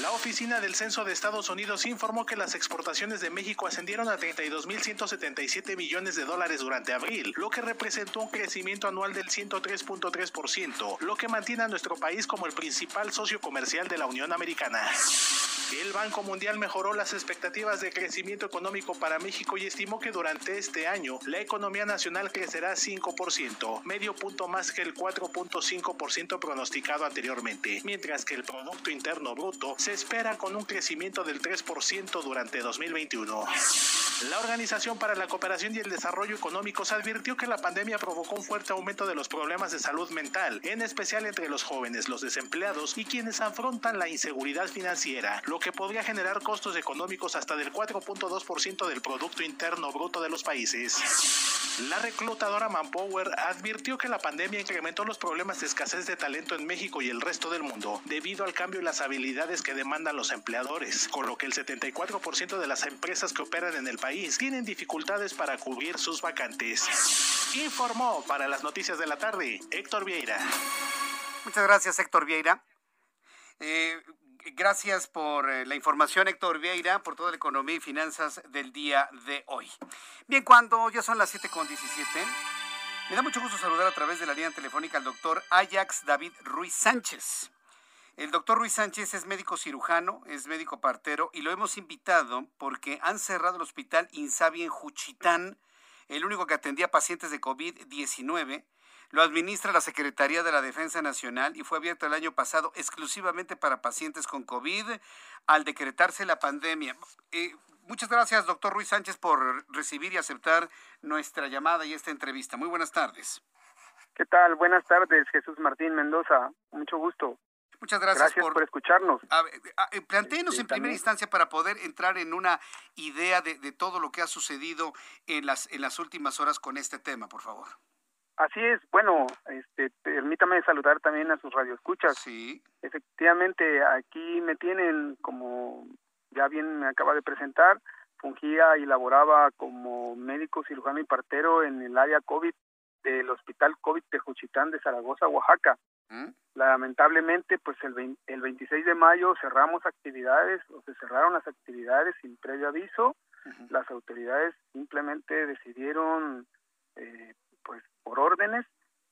[SPEAKER 15] La oficina del Censo de Estados Unidos informó que las exportaciones de México ascendieron a 32.177 millones de dólares durante abril, lo que representó un crecimiento anual del 103.3%, lo que mantiene nuestro país como el principal socio comercial de la Unión Americana. El Banco Mundial mejoró las expectativas de crecimiento económico para México y estimó que durante este año la economía nacional crecerá 5%, medio punto más que el 4.5% pronosticado anteriormente, mientras que el Producto Interno Bruto se espera con un crecimiento del 3% durante 2021. La Organización para la Cooperación y el Desarrollo Económicos advirtió que la pandemia provocó un fuerte aumento de los problemas de salud mental, en especial entre los jóvenes, los desempleados y quienes afrontan la inseguridad financiera, lo que podría generar costos económicos hasta del 4.2% del Producto Interno Bruto de los países. La reclutadora Manpower advirtió que la pandemia incrementó los problemas de escasez de talento en México y el resto del mundo, debido al cambio en las habilidades que demandan los empleadores, con lo que el 74% de las empresas que operan en el país tienen dificultades para cubrir sus vacantes. Informó para las noticias de la tarde Héctor Vieira.
[SPEAKER 1] Muchas gracias, Héctor Vieira. Eh, gracias por eh, la información, Héctor Vieira, por toda la economía y finanzas del día de hoy. Bien, cuando ya son las 7.17, me da mucho gusto saludar a través de la línea telefónica al doctor Ajax David Ruiz Sánchez. El doctor Ruiz Sánchez es médico cirujano, es médico partero y lo hemos invitado porque han cerrado el hospital Insabi en Juchitán, el único que atendía pacientes de COVID-19 lo administra la Secretaría de la Defensa Nacional y fue abierto el año pasado exclusivamente para pacientes con COVID al decretarse la pandemia. Eh, muchas gracias, doctor Ruiz Sánchez, por recibir y aceptar nuestra llamada y esta entrevista. Muy buenas tardes.
[SPEAKER 16] ¿Qué tal? Buenas tardes, Jesús Martín Mendoza. Mucho gusto.
[SPEAKER 1] Muchas gracias,
[SPEAKER 16] por, escucharnos.
[SPEAKER 1] Eh, plantéenos en primera instancia para poder entrar en una idea de, de, todo lo que ha sucedido en las, en las últimas horas con este tema, por favor.
[SPEAKER 16] Así es, bueno, este, permítame saludar también a sus radioescuchas.
[SPEAKER 1] Sí.
[SPEAKER 16] Efectivamente, aquí me tienen, como ya bien me acaba de presentar, fungía y laboraba como médico cirujano y partero en el área COVID del Hospital COVID de Juchitán de Zaragoza, Oaxaca. ¿Mm? Lamentablemente, pues el, el 26 de mayo cerramos actividades, o se cerraron las actividades sin previo aviso. Las autoridades simplemente decidieron eh, pues por órdenes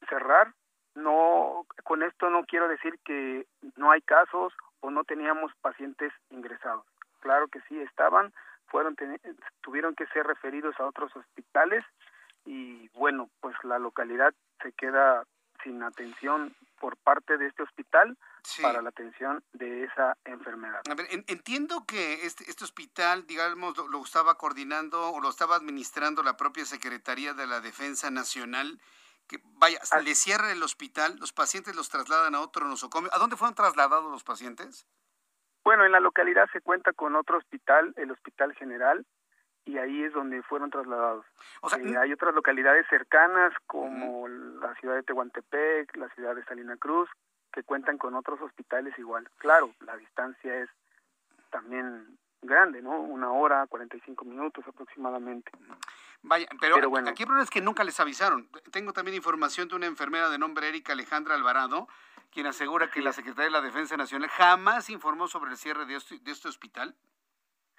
[SPEAKER 16] cerrar no con esto no quiero decir que no hay casos o no teníamos pacientes ingresados claro que sí estaban fueron tuvieron que ser referidos a otros hospitales y bueno pues la localidad se queda sin atención por parte de este hospital para la atención de esa enfermedad.
[SPEAKER 1] A ver, entiendo que este, este hospital, digamos, lo, estaba coordinando o lo estaba administrando la propia Secretaría de la Defensa Nacional. Que vaya, le cierra el hospital, los pacientes los trasladan a otro nosocomio. ¿A dónde fueron trasladados los pacientes?
[SPEAKER 16] Bueno, en la localidad se cuenta con otro hospital, el Hospital General, y ahí es donde fueron trasladados. O sea, eh, hay otras localidades cercanas como la ciudad de Tehuantepec, la ciudad de Salina Cruz, que cuentan con otros hospitales igual. Claro, la distancia es también grande, ¿no? Una hora, 45 minutos aproximadamente.
[SPEAKER 1] Vaya, pero, bueno. aquí el problema es que nunca les avisaron. Tengo también información de una enfermera de nombre Erika Alejandra Alvarado, quien asegura que la Secretaría de la Defensa Nacional jamás informó sobre el cierre de este, de este hospital.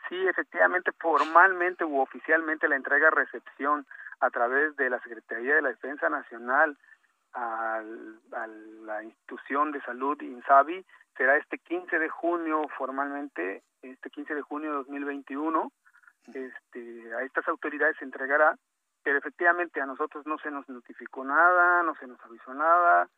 [SPEAKER 16] Sí, efectivamente, formalmente u oficialmente la entrega recepción a través de la Secretaría de la Defensa Nacional a la institución de salud INSABI será este 15 de junio formalmente, este 15 de junio de 2021. Este, a estas autoridades se entregará, pero efectivamente a nosotros no se nos notificó nada, no se nos avisó nada,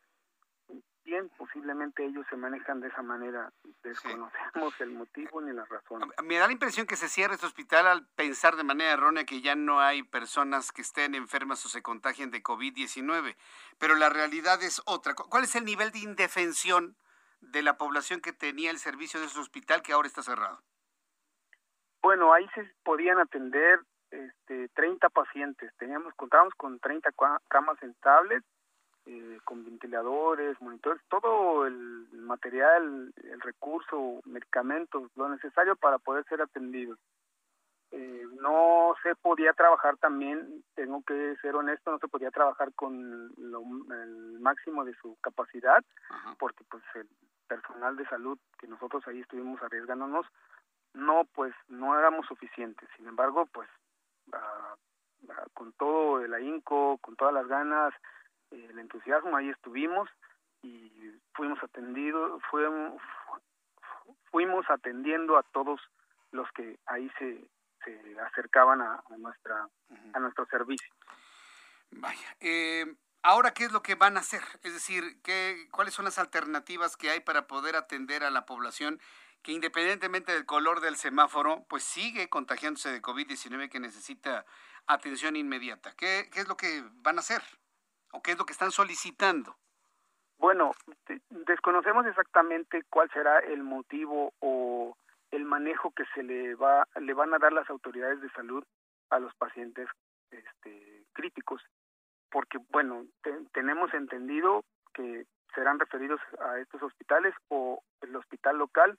[SPEAKER 16] bien, posiblemente ellos se manejan de esa manera. Desconocemos el motivo ni la razón.
[SPEAKER 1] Me da la impresión que se cierra este hospital al pensar de manera errónea que ya no hay personas que estén enfermas o se contagien de COVID-19, pero la realidad es otra. ¿Cuál es el nivel de indefensión de la población que tenía el servicio de ese hospital que ahora está cerrado?
[SPEAKER 16] Bueno, ahí se podían atender este, 30 pacientes. Teníamos, contábamos con 30 camas estables eh, con ventiladores, monitores, todo el material, el recurso, medicamentos, lo necesario para poder ser atendidos. Eh, no se podía trabajar también, tengo que ser honesto, no se podía trabajar con el máximo de su capacidad, porque pues el personal de salud que nosotros ahí estuvimos arriesgándonos, no, pues no éramos suficientes. Sin embargo, pues con todo el ahínco, con todas las ganas, el entusiasmo, ahí estuvimos y fuimos atendidos, fuimos, fuimos atendiendo a todos los que ahí se, se acercaban a, nuestra a nuestro servicio.
[SPEAKER 1] Vaya, eh, ahora qué es lo que van a hacer, es decir, ¿qué, cuáles son las alternativas que hay para poder atender a la población que independientemente del color del semáforo, pues sigue contagiándose de COVID-19 que necesita atención inmediata. ¿Qué, ¿Qué es lo que van a hacer? Qué es lo que están solicitando?
[SPEAKER 16] Bueno, desconocemos exactamente cuál será el motivo o el manejo que se le va le van a dar las autoridades de salud a los pacientes este, críticos, porque bueno tenemos entendido que serán referidos a estos hospitales o el hospital local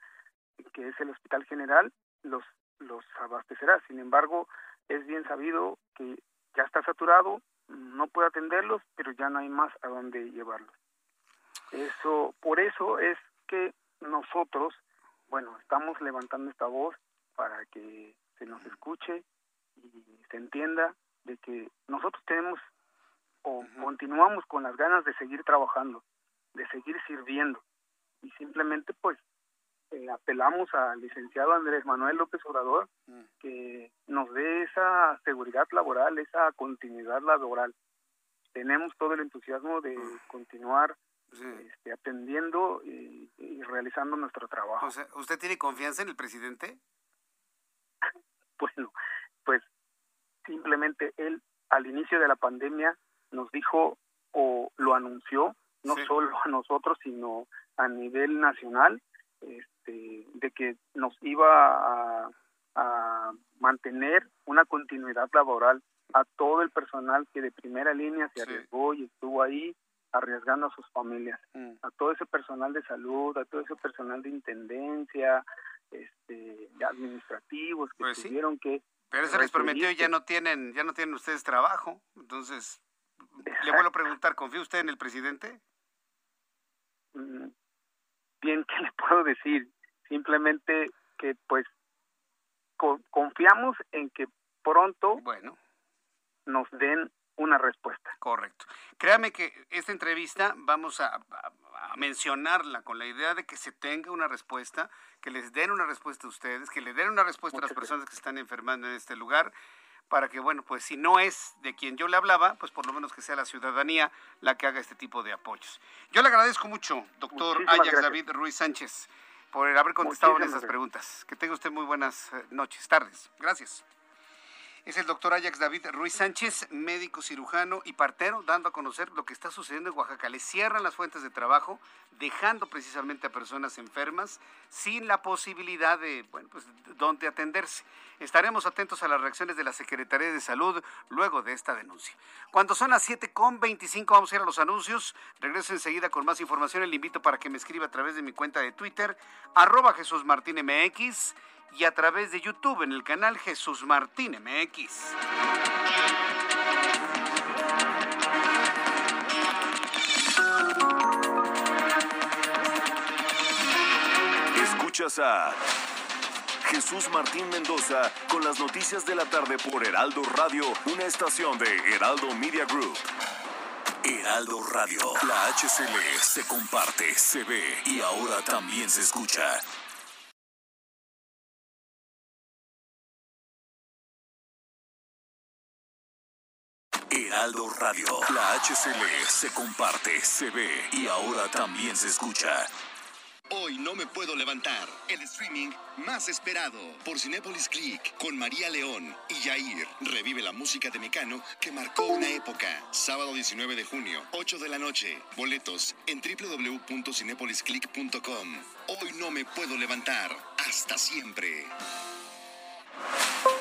[SPEAKER 16] que es el hospital general los los abastecerá. Sin embargo, es bien sabido que ya está saturado, no puede atenderlos, pero ya no hay más a dónde llevarlos. Eso, por eso es que nosotros, bueno, estamos levantando esta voz para que se nos escuche y se entienda de que nosotros tenemos o continuamos con las ganas de seguir trabajando, de seguir sirviendo y simplemente pues eh, apelamos al licenciado Andrés Manuel López Obrador
[SPEAKER 1] Mm.
[SPEAKER 16] que nos dé esa seguridad laboral, esa continuidad laboral. Tenemos todo el entusiasmo de
[SPEAKER 1] Mm.
[SPEAKER 16] continuar este, atendiendo y, y realizando nuestro trabajo.
[SPEAKER 1] O sea, ¿usted tiene confianza en el presidente? *laughs*
[SPEAKER 16] Bueno, pues simplemente él al inicio de la pandemia nos dijo o lo anunció, no solo a nosotros, sino a nivel nacional, este, de que nos iba a, a mantener una continuidad laboral a todo el personal que de primera línea se arriesgó y estuvo ahí arriesgando a sus familias,
[SPEAKER 1] Mm.
[SPEAKER 16] a todo ese personal de salud, a todo ese personal de intendencia, este, administrativos que
[SPEAKER 1] Pues sí.
[SPEAKER 16] tuvieron que
[SPEAKER 1] Pero se les prometió y ya no tienen, ya no tienen ustedes trabajo. Entonces, le vuelvo a preguntar, ¿confía usted en el presidente?
[SPEAKER 16] Mm, bien, *laughs* ¿qué le puedo decir? Simplemente que pues co- confiamos en que pronto
[SPEAKER 1] bueno.
[SPEAKER 16] nos den una respuesta.
[SPEAKER 1] Correcto. Créame que esta entrevista vamos a, a- a mencionarla con la idea de que se tenga una respuesta, que les den una respuesta a ustedes, que le den una respuesta a las personas que están enfermando en este lugar, para que, bueno, pues si no es de quien yo le hablaba, pues por lo menos que sea la ciudadanía la que haga este tipo de apoyos. Yo le agradezco mucho, doctor
[SPEAKER 16] Muchísimas
[SPEAKER 1] Ajax
[SPEAKER 16] gracias.
[SPEAKER 1] David Ruiz Sánchez, por haber contestado
[SPEAKER 16] Muchísimas
[SPEAKER 1] esas
[SPEAKER 16] gracias.
[SPEAKER 1] preguntas. Que tenga usted muy buenas eh, noches, tardes. Gracias. Es el doctor Ajax David Ruiz Sánchez, médico cirujano y partero, dando a conocer lo que está sucediendo en Oaxaca. Le cierran las fuentes de trabajo, dejando precisamente a personas enfermas sin la posibilidad de, bueno, pues, dónde atenderse. Estaremos atentos a las reacciones de la Secretaría de Salud luego de esta denuncia. Cuando son las 7.25 vamos a ir a los anuncios. Regreso enseguida con más información. Le invito para que me escriba a través de mi cuenta de Twitter, arroba Jesús Martín MX y a través de YouTube en el canal Jesús Martín MX.
[SPEAKER 10] Escuchas a Jesús Martín Mendoza con las noticias de la tarde por Heraldo Radio, una estación de Heraldo Media Group. Heraldo Radio, la HCL se comparte, se ve y ahora también se escucha. Heraldo Radio, la HCL se comparte, se ve y ahora también se escucha.
[SPEAKER 17] Hoy no me puedo levantar. El streaming más esperado por Cinépolis Click con María León y Yair. Revive la música de Mecano que marcó una época. Sábado 19 de junio, 8 de la noche. Boletos en www.cinepolisclick.com. Hoy no me puedo levantar. Hasta siempre.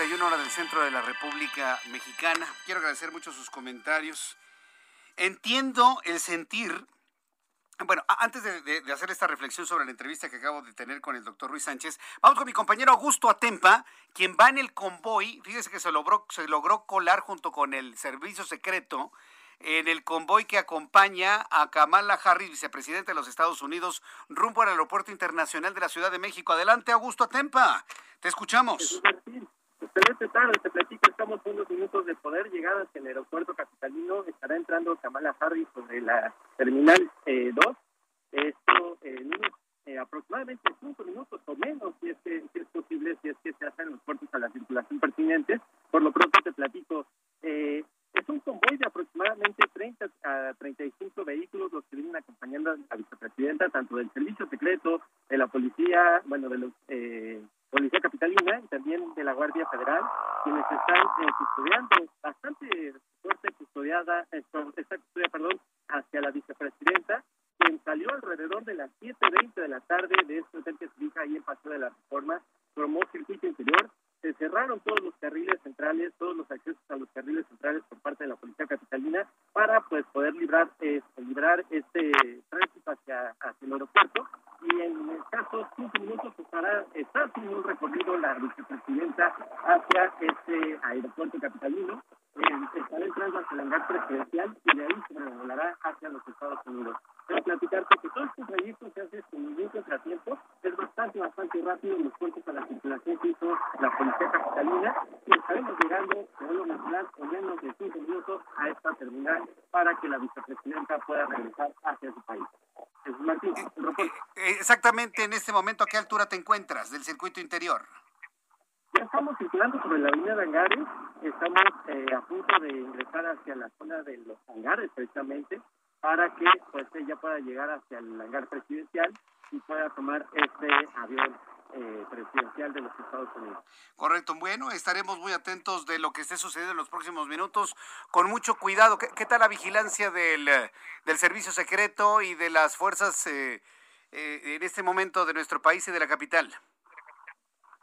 [SPEAKER 1] 51 horas del centro de la República Mexicana. Quiero agradecer mucho sus comentarios. Entiendo el sentir. Bueno, antes de, hacer esta reflexión sobre la entrevista que acabo de tener con el doctor Ruiz Sánchez, vamos con mi compañero Augusto Atempa, quien va en el convoy. Fíjese que se logró, se logró colar junto con el servicio secreto en el convoy que acompaña a Kamala Harris, vicepresidente de los Estados Unidos, rumbo al Aeropuerto Internacional de la Ciudad de México. Adelante, Augusto Atempa. Te escuchamos
[SPEAKER 8] excelente tarde, te platico, estamos unos minutos de poder llegar hacia el aeropuerto capitalino, estará entrando Kamala Harris sobre la terminal 2, eh, esto en unos eh, aproximadamente cinco minutos o menos, si es, que, si es posible, si es que se hacen los puertos a la circulación pertinente. Por lo pronto te platico, eh, es un convoy de aproximadamente 30 a 35 vehículos los que vienen acompañando a la vicepresidenta, tanto del servicio secreto, de la policía, bueno, de los... Eh, policía capitalina y también de la Guardia Federal, quienes están eh, custodiando bastante fuerte custodiada, esta custodia, perdón, hacia la vicepresidenta, quien salió alrededor de las 7.20 de la tarde de este hotel que se ubica ahí en Paseo de la Reforma, formó circuito interior, se cerraron todos los carriles centrales, todos los accesos a los carriles centrales por parte de la policía capitalina para pues poder librar eh, librar este tránsito hacia, hacia el aeropuerto y en escasos 15 minutos estará está haciendo un recorrido la vicepresidenta hacia este aeropuerto capitalino eh, estará entrando hacia el hangar presidencial y de ahí se volará hacia los Estados Unidos. Quiero platicarte que todo este trayecto se hace sin ningún contratiempo, es bastante, bastante rápido en los puertos a la circulación que hizo la policía capitalina y estaremos llegando, según lo mencionar, en menos de 5 minutos a esta terminal para que la vicepresidenta pueda regresar hacia su país. Martín,
[SPEAKER 1] eh, eh, exactamente en este momento, ¿a qué altura te encuentras del circuito interior?
[SPEAKER 8] Ya estamos circulando sobre la avenida de Hangares, estamos eh, a punto de ingresar hacia la zona de los hangares precisamente para que pues ella pueda llegar hacia el hangar presidencial y pueda tomar este avión eh, presidencial de los Estados Unidos.
[SPEAKER 1] Correcto, bueno, estaremos muy atentos de lo que esté sucediendo en los próximos minutos, con mucho cuidado. ¿Qué, tal la vigilancia del, del servicio secreto y de las fuerzas eh, en este momento de nuestro país y de la capital?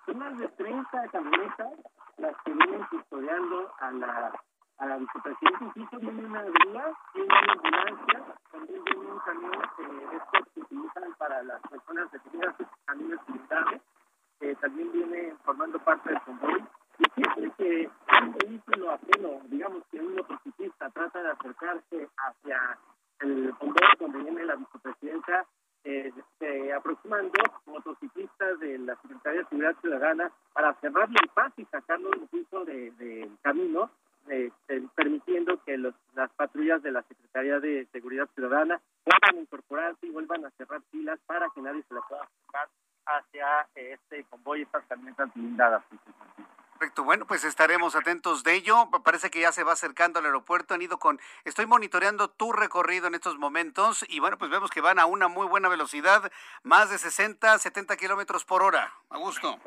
[SPEAKER 8] Son más de 30 camionetas las que vienen custodiando a la, a la vicepresidenta. Incluso viene una grúa, viene una ambulancia, también viene un camión eh, estos que utilizan para las personas detenidas, camiones militares, que también viene formando parte del convoy. Y siempre que un vehículo ajeno, digamos que un motociclista trata de acercarse hacia el convoy donde viene la vicepresidenta, eh, se aproximan dos motociclistas de la Secretaría de Seguridad Ciudadana para cerrarle el paso y sacarlo incluso del de, camino, eh, permitiendo que los, las patrullas de la Secretaría de Seguridad Ciudadana puedan incorporarse y vuelvan a cerrar filas para que nadie se la pueda acercar hacia este convoy, estas camionetas blindadas.
[SPEAKER 1] Perfecto, bueno, pues estaremos atentos de ello. Parece que ya se va acercando al aeropuerto. Han ido con, estoy monitoreando tu recorrido en estos momentos y bueno, pues vemos que van a una muy buena velocidad, más de 60, 70 kilómetros por hora. A gusto.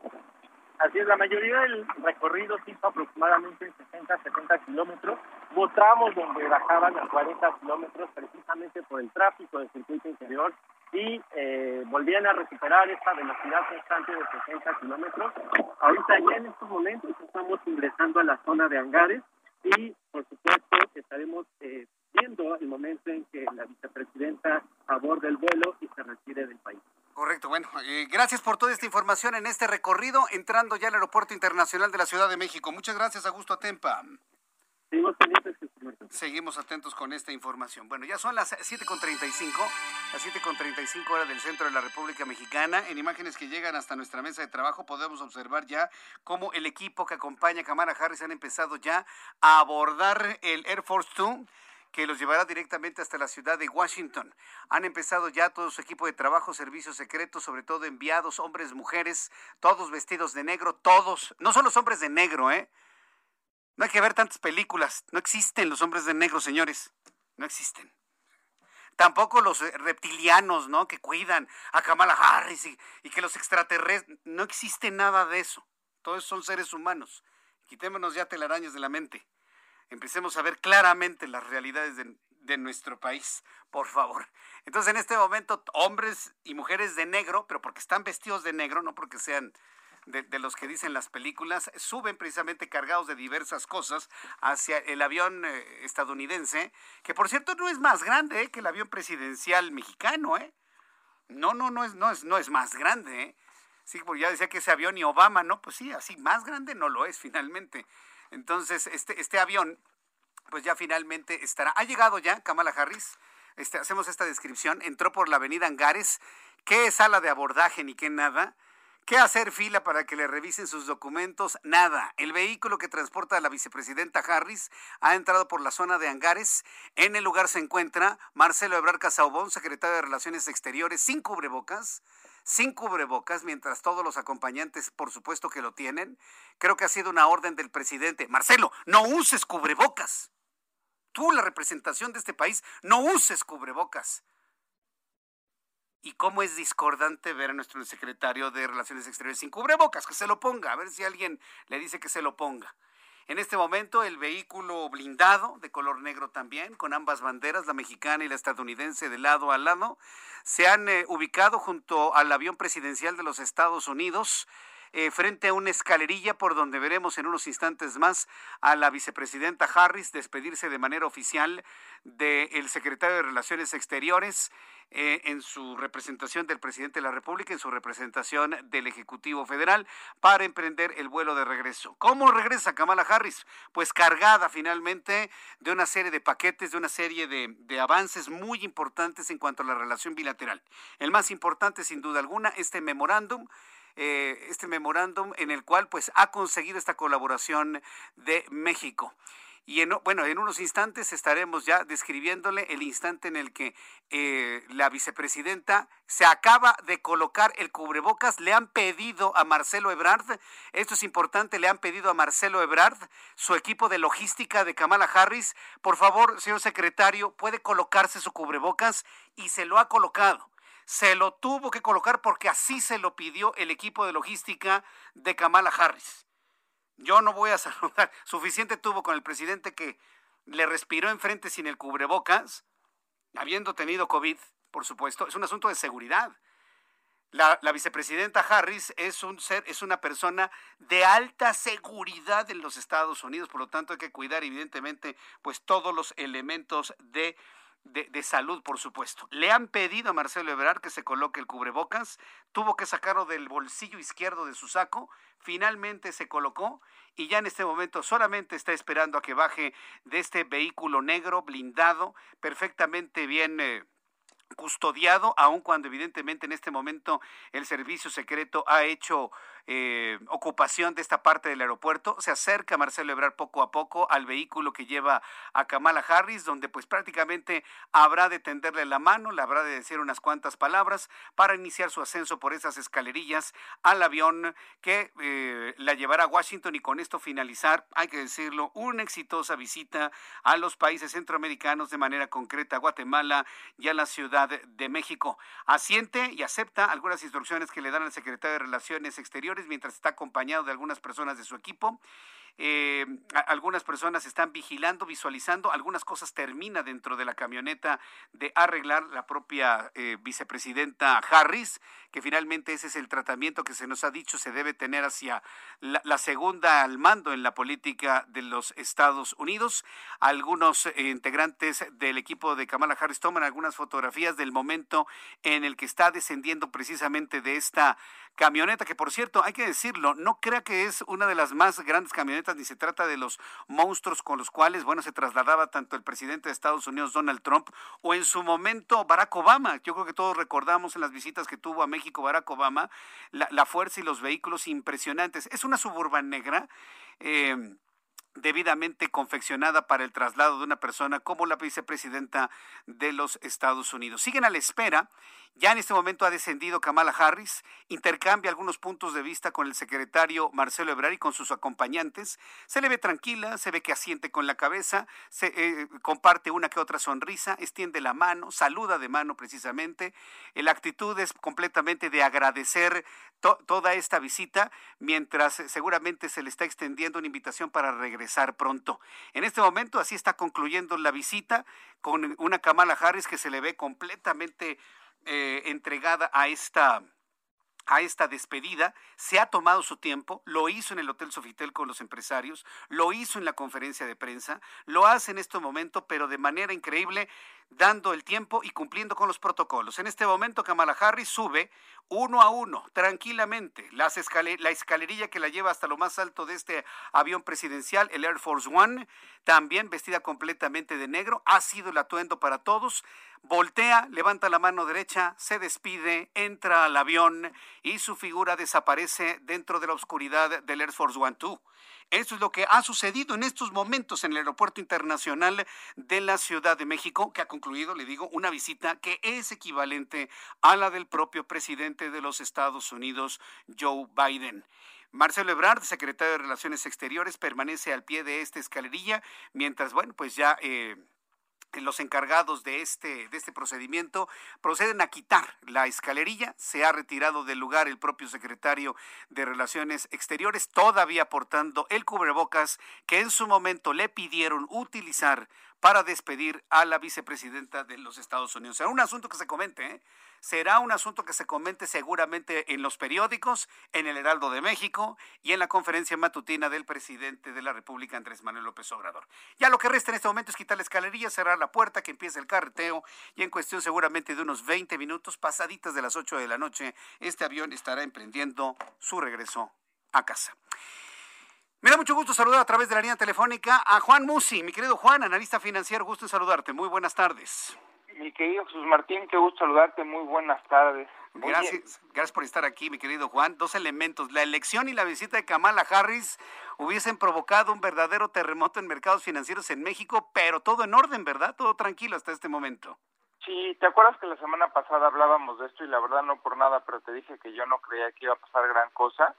[SPEAKER 8] Así es, la mayoría del recorrido hizo aproximadamente en 60, 70 kilómetros. Hubo tramos donde bajaban a 40 kilómetros precisamente por el tráfico del circuito interior y eh, volvían a recuperar esta velocidad constante de 60 kilómetros. Ahorita ya en estos momentos estamos ingresando a la zona de hangares y por supuesto estaremos eh, viendo el momento en que la vicepresidenta aborda el vuelo y se retire del país.
[SPEAKER 1] Correcto, bueno, eh, gracias por toda esta información en este recorrido, entrando ya al Aeropuerto Internacional de la Ciudad de México. Muchas gracias, Augusto Atempa.
[SPEAKER 8] Seguimos
[SPEAKER 1] atentos con esta información. Bueno, ya son las 7.35, las 7.35 horas del centro de la República Mexicana. En imágenes que llegan hasta nuestra mesa de trabajo podemos observar ya cómo el equipo que acompaña a Kamala Harris han empezado ya a abordar el Air Force Two que los llevará directamente hasta la ciudad de Washington. Han empezado ya todo su equipo de trabajo, servicios secretos, sobre todo enviados, hombres, mujeres, todos vestidos de negro, todos, no son los hombres de negro, ¿eh? No hay que ver tantas películas. No existen los hombres de negro, señores. No existen. Tampoco los reptilianos, ¿no? Que cuidan a Kamala Harris y, que los extraterrestres. No existe nada de eso. Todos son seres humanos. Quitémonos ya telarañas de la mente. Empecemos a ver claramente las realidades de, nuestro país, por favor. Entonces, en este momento, hombres y mujeres de negro, pero porque están vestidos de negro, no porque sean de, los que dicen las películas, suben precisamente cargados de diversas cosas hacia el avión eh, estadounidense, que por cierto no es más grande eh, que el avión presidencial mexicano, ¿eh? No, no, no es, no es, no es más grande, ¿eh? Sí, porque ya decía que ese avión y Obama, ¿no? Pues sí, así más grande no lo es finalmente. Entonces, este, este avión, pues ya finalmente estará. Ha llegado ya Kamala Harris. Este, hacemos esta descripción. Entró por la avenida Angares. ¿Qué sala de abordaje ni qué nada? ¿Qué hacer fila para que le revisen sus documentos? Nada. El vehículo que transporta a la vicepresidenta Harris ha entrado por la zona de hangares. En el lugar se encuentra Marcelo Ebrard Casaubón, secretario de Relaciones Exteriores, sin cubrebocas, sin cubrebocas, mientras todos los acompañantes, por supuesto que lo tienen. Creo que ha sido una orden del presidente. Marcelo, no uses cubrebocas. tú, la representación de este país, no uses cubrebocas. Y cómo es discordante ver a nuestro secretario de Relaciones Exteriores sin cubrebocas, que se lo ponga, a ver si alguien le dice que se lo ponga. En este momento el vehículo blindado, de color negro también, con ambas banderas, la mexicana y la estadounidense de lado a lado, se han eh, ubicado junto al avión presidencial de los Estados Unidos. Eh, frente a una escalerilla por donde veremos en unos instantes más a la vicepresidenta Harris despedirse de manera oficial del secretario de Relaciones Exteriores eh, en su representación del presidente de la República, en su representación del Ejecutivo Federal, para emprender el vuelo de regreso. ¿Cómo regresa Kamala Harris? Pues cargada finalmente de una serie de paquetes, de una serie de, de avances muy importantes en cuanto a la relación bilateral. El más importante, sin duda alguna, este memorándum eh, este memorándum en el cual pues ha conseguido esta colaboración de México. Y en, bueno, en unos instantes estaremos ya describiéndole el instante en el que eh, la vicepresidenta se acaba de colocar el cubrebocas. Le han pedido a Marcelo Ebrard, esto es importante, le han pedido a Marcelo Ebrard, su equipo de logística de Kamala Harris, por favor, señor secretario, puede colocarse su cubrebocas y se lo ha colocado se lo tuvo que colocar porque así se lo pidió el equipo de logística de Kamala Harris. Yo no voy a *laughs* saludar. Suficiente tuvo con el presidente que le respiró enfrente sin el cubrebocas, habiendo tenido COVID, por supuesto. Es un asunto de seguridad. La, vicepresidenta Harris es un ser, es una persona de alta seguridad en los Estados Unidos, por lo tanto hay que cuidar evidentemente pues todos los elementos de de, salud, por supuesto. Le han pedido a Marcelo Ebrard que se coloque el cubrebocas, tuvo que sacarlo del bolsillo izquierdo de su saco, finalmente se colocó y ya en este momento solamente está esperando a que baje de este vehículo negro blindado, perfectamente bien... Eh, custodiado, aun cuando evidentemente en este momento el servicio secreto ha hecho eh, ocupación de esta parte del aeropuerto. Se acerca Marcelo Ebrard poco a poco al vehículo que lleva a Kamala Harris, donde pues prácticamente habrá de tenderle la mano, le habrá de decir unas cuantas palabras para iniciar su ascenso por esas escalerillas al avión que eh, la llevará a Washington y con esto finalizar, hay que decirlo, una exitosa visita a los países centroamericanos, de manera concreta a Guatemala y a la Ciudad de México. Asiente y acepta algunas instrucciones que le dan al secretario de Relaciones Exteriores mientras está acompañado de algunas personas de su equipo. Eh, algunas personas están vigilando, visualizando, algunas cosas termina dentro de la camioneta de arreglar la propia eh, vicepresidenta Harris, que finalmente ese es el tratamiento que se nos ha dicho se debe tener hacia la, segunda al mando en la política de los Estados Unidos. Algunos eh, integrantes del equipo de Kamala Harris toman algunas fotografías del momento en el que está descendiendo precisamente de esta camioneta, que por cierto, hay que decirlo, no crea que es una de las más grandes camionetas, ni se trata de los monstruos con los cuales, bueno, se trasladaba tanto el presidente de Estados Unidos, Donald Trump, o en su momento Barack Obama. Yo creo que todos recordamos en las visitas que tuvo a México Barack Obama, la, fuerza y los vehículos impresionantes. Es una suburban negra. Eh, debidamente confeccionada para el traslado de una persona como la vicepresidenta de los Estados Unidos. Siguen a la espera. Ya en este momento ha descendido Kamala Harris, intercambia algunos puntos de vista con el secretario Marcelo Ebrard y con sus acompañantes. Se le ve tranquila, se ve que asiente con la cabeza, se eh, comparte una que otra sonrisa, extiende la mano, saluda de mano precisamente. La actitud es completamente de agradecer toda esta visita, mientras seguramente se le está extendiendo una invitación para regresar pronto. En este momento así está concluyendo la visita con una Kamala Harris que se le ve completamente eh, entregada a esta a esta despedida, se ha tomado su tiempo, lo hizo en el Hotel Sofitel con los empresarios, lo hizo en la conferencia de prensa, lo hace en este momento, pero de manera increíble, dando el tiempo y cumpliendo con los protocolos. En este momento Kamala Harris sube uno a uno, tranquilamente, la escalerilla que la lleva hasta lo más alto de este avión presidencial, el Air Force One, también vestida completamente de negro, ha sido el atuendo para todos, voltea, levanta la mano derecha, se despide, entra al avión y su figura desaparece dentro de la oscuridad del Air Force One 2. Esto es lo que ha sucedido en estos momentos en el Aeropuerto Internacional de la Ciudad de México, que ha concluido, le digo, una visita que es equivalente a la del propio presidente de los Estados Unidos, Joe Biden. Marcelo Ebrard, secretario de Relaciones Exteriores, permanece al pie de esta escalerilla, mientras, bueno, pues ya... Eh, los encargados de este, de este procedimiento proceden a quitar la escalerilla. Se ha retirado del lugar el propio secretario de Relaciones Exteriores, todavía portando el cubrebocas que en su momento le pidieron utilizar para despedir a la vicepresidenta de los Estados Unidos. Será un asunto que se comente, ¿eh? Será un asunto que se comente seguramente en los periódicos, en el Heraldo de México y en la conferencia matutina del presidente de la República, Andrés Manuel López Obrador. Ya lo que resta en este momento es quitar la escalería, cerrar la puerta, que empiece el carreteo y en cuestión seguramente de unos 20 minutos, pasaditas de las 8 de la noche, este avión estará emprendiendo su regreso a casa. Me da mucho gusto saludar a través de la línea telefónica a Juan Musi, mi querido Juan, analista financiero, gusto en saludarte. Muy buenas tardes.
[SPEAKER 18] Mi querido Jesús Martín, qué gusto saludarte, muy buenas tardes.
[SPEAKER 1] Gracias, gracias por estar aquí, mi querido Juan. Dos elementos, la elección y la visita de Kamala Harris hubiesen provocado un verdadero terremoto en mercados financieros en México, pero todo en orden, ¿verdad? Todo tranquilo hasta este momento.
[SPEAKER 18] Sí, ¿te acuerdas que la semana pasada hablábamos de esto y la verdad no por nada, pero te dije que yo no creía que iba a pasar gran cosa,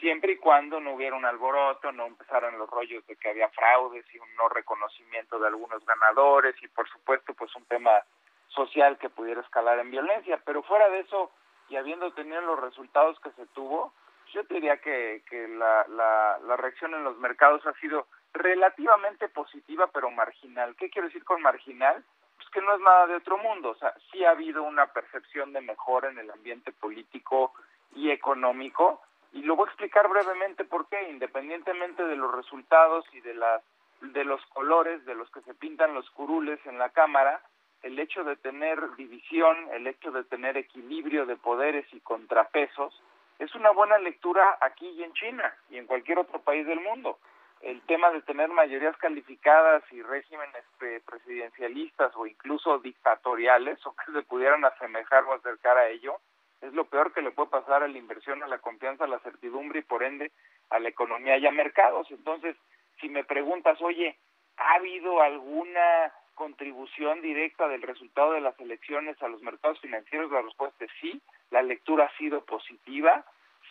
[SPEAKER 18] siempre y cuando no hubiera un alboroto, no empezaran los rollos de que había fraudes y un no reconocimiento de algunos ganadores y por supuesto pues un tema social que pudiera escalar en violencia, pero fuera de eso y habiendo tenido los resultados que se tuvo, yo diría que, que la, la, la reacción en los mercados ha sido relativamente positiva pero marginal. ¿Qué quiero decir con marginal? pues que no es nada de otro mundo, o sea, sí ha habido una percepción de mejora en el ambiente político y económico, y lo voy a explicar brevemente por qué, independientemente de los resultados y de las de los colores de los que se pintan los curules en la Cámara, el hecho de tener división, el hecho de tener equilibrio de poderes y contrapesos, es una buena lectura aquí y en China y en cualquier otro país del mundo el tema de tener mayorías calificadas y regímenes presidencialistas o incluso dictatoriales o que se pudieran asemejar o acercar a ello, es lo peor que le puede pasar a la inversión, a la confianza, a la certidumbre y por ende a la economía y a mercados. Entonces, si me preguntas, oye, ¿ha habido alguna contribución directa del resultado de las elecciones a los mercados financieros? La respuesta es sí, la lectura ha sido positiva,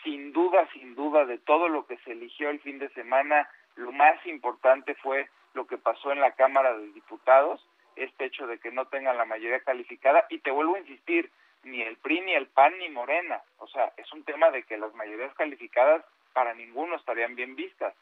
[SPEAKER 18] sin duda, sin duda, de todo lo que se eligió el fin de semana, lo más importante fue lo que pasó en la Cámara de Diputados, este hecho de que no tengan la mayoría calificada, y te vuelvo a insistir, ni el PRI, ni el PAN, ni Morena. O sea, es un tema de que las mayorías calificadas para ninguno estarían bien vistas.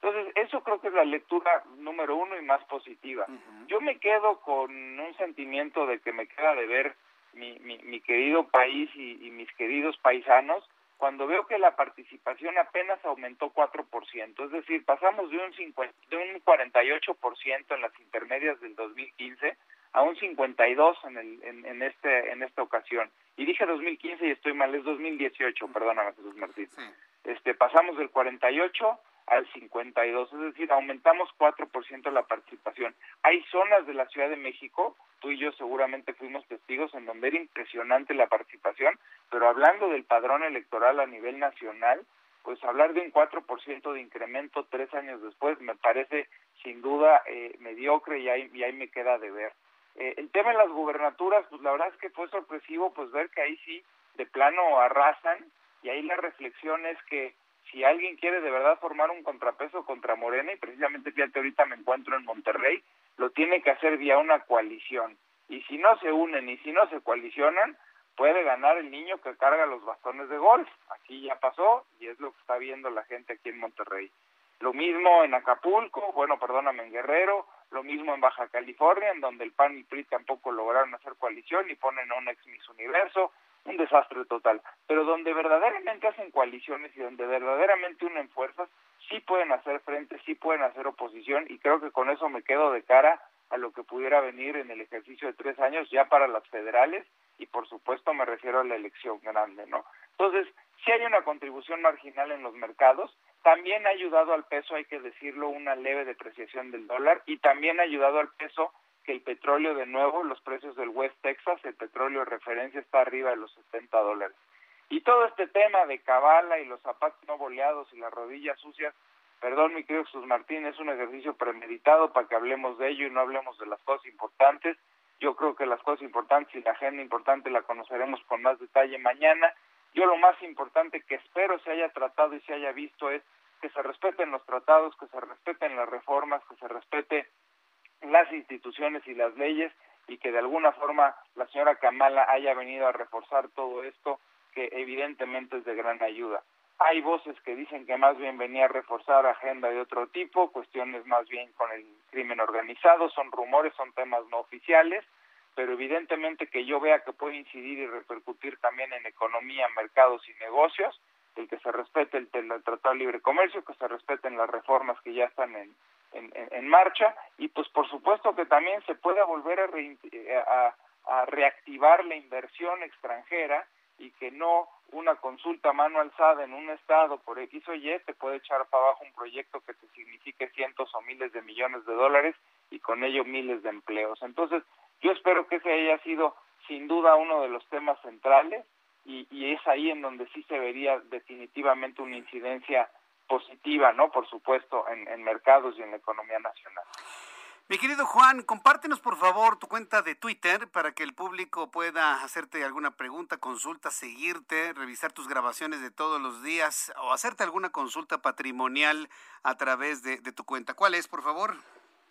[SPEAKER 18] Entonces, eso creo que es la lectura número uno y más positiva. Yo me quedo con un sentimiento de que me queda de ver mi, mi, mi querido país y, y mis queridos paisanos cuando veo que la participación apenas aumentó 4%, es decir, pasamos de un, 50, de un 48% en las intermedias del 2015 a un 52 en, el, en, en, este, en esta ocasión. Y dije 2015 y estoy mal, es 2018, perdóname Jesús Martín. Este, pasamos del 48 al 52, es decir, aumentamos 4% la participación. Hay zonas de la Ciudad de México, tú y yo seguramente fuimos testigos en donde era impresionante la participación, pero hablando del padrón electoral a nivel nacional, pues hablar de un 4% de incremento tres años después me parece sin duda eh, mediocre y ahí, y ahí me queda de ver. Eh, el tema de las gubernaturas, pues la verdad es que fue sorpresivo pues ver que ahí sí de plano arrasan y ahí la reflexión es que si alguien quiere de verdad formar un contrapeso contra Morena, y precisamente fíjate ahorita me encuentro en Monterrey, lo tiene que hacer vía una coalición. Y si no se unen y si no se coalicionan, puede ganar el niño que carga los bastones de golf. Aquí ya pasó y es lo que está viendo la gente aquí en Monterrey. Lo mismo en Acapulco, bueno, perdóname, en Guerrero, lo mismo en Baja California, en donde el PAN y PRI tampoco lograron hacer coalición y ponen a un ex Miss Universo, un desastre total. Pero donde verdaderamente hacen coaliciones y donde verdaderamente unen fuerzas, sí pueden hacer frente, sí pueden hacer oposición y creo que con eso me quedo de cara a lo que pudiera venir en el ejercicio de tres años ya para las federales y por supuesto me refiero a la elección grande, ¿no? Entonces, si hay una contribución marginal en los mercados, también ha ayudado al peso, hay que decirlo, una leve depreciación del dólar y también ha ayudado al peso que el petróleo de nuevo, los precios del West Texas, el petróleo de referencia está arriba de los 70 dólares. Y todo este tema de cabala y los zapatos no boleados y las rodillas sucias, perdón mi querido Jesús Martín, es un ejercicio premeditado para que hablemos de ello y no hablemos de las cosas importantes. Yo creo que las cosas importantes y la agenda importante la conoceremos con más detalle mañana Yo lo más importante que espero se haya tratado y se haya visto es que se respeten los tratados, que se respeten las reformas, que se respete las instituciones y las leyes y que de alguna forma la señora Kamala haya venido a reforzar todo esto que evidentemente es de gran ayuda. Hay voces que dicen que más bien venía a reforzar agenda de otro tipo, cuestiones más bien con el crimen organizado, son rumores, son temas no oficiales, pero evidentemente que yo vea que puede incidir y repercutir también en economía, mercados y negocios, el que se respete el, Tratado de Libre Comercio, que se respeten las reformas que ya están en, en, marcha y pues por supuesto que también se pueda volver a, a, reactivar la inversión extranjera y que no una consulta mano alzada en un estado por X o Y te puede echar para abajo un proyecto que te signifique cientos o miles de millones de dólares y con ello miles de empleos. Entonces, yo espero que ese haya sido sin duda uno de los temas centrales y, y es ahí en donde sí se vería definitivamente una incidencia positiva, ¿no? Por supuesto, en, mercados y en la economía nacional.
[SPEAKER 1] Mi querido Juan, compártenos por favor tu cuenta de Twitter para que el público pueda hacerte alguna pregunta, consulta, seguirte, revisar tus grabaciones de todos los días o hacerte alguna consulta patrimonial a través de, tu cuenta. ¿Cuál es, por favor?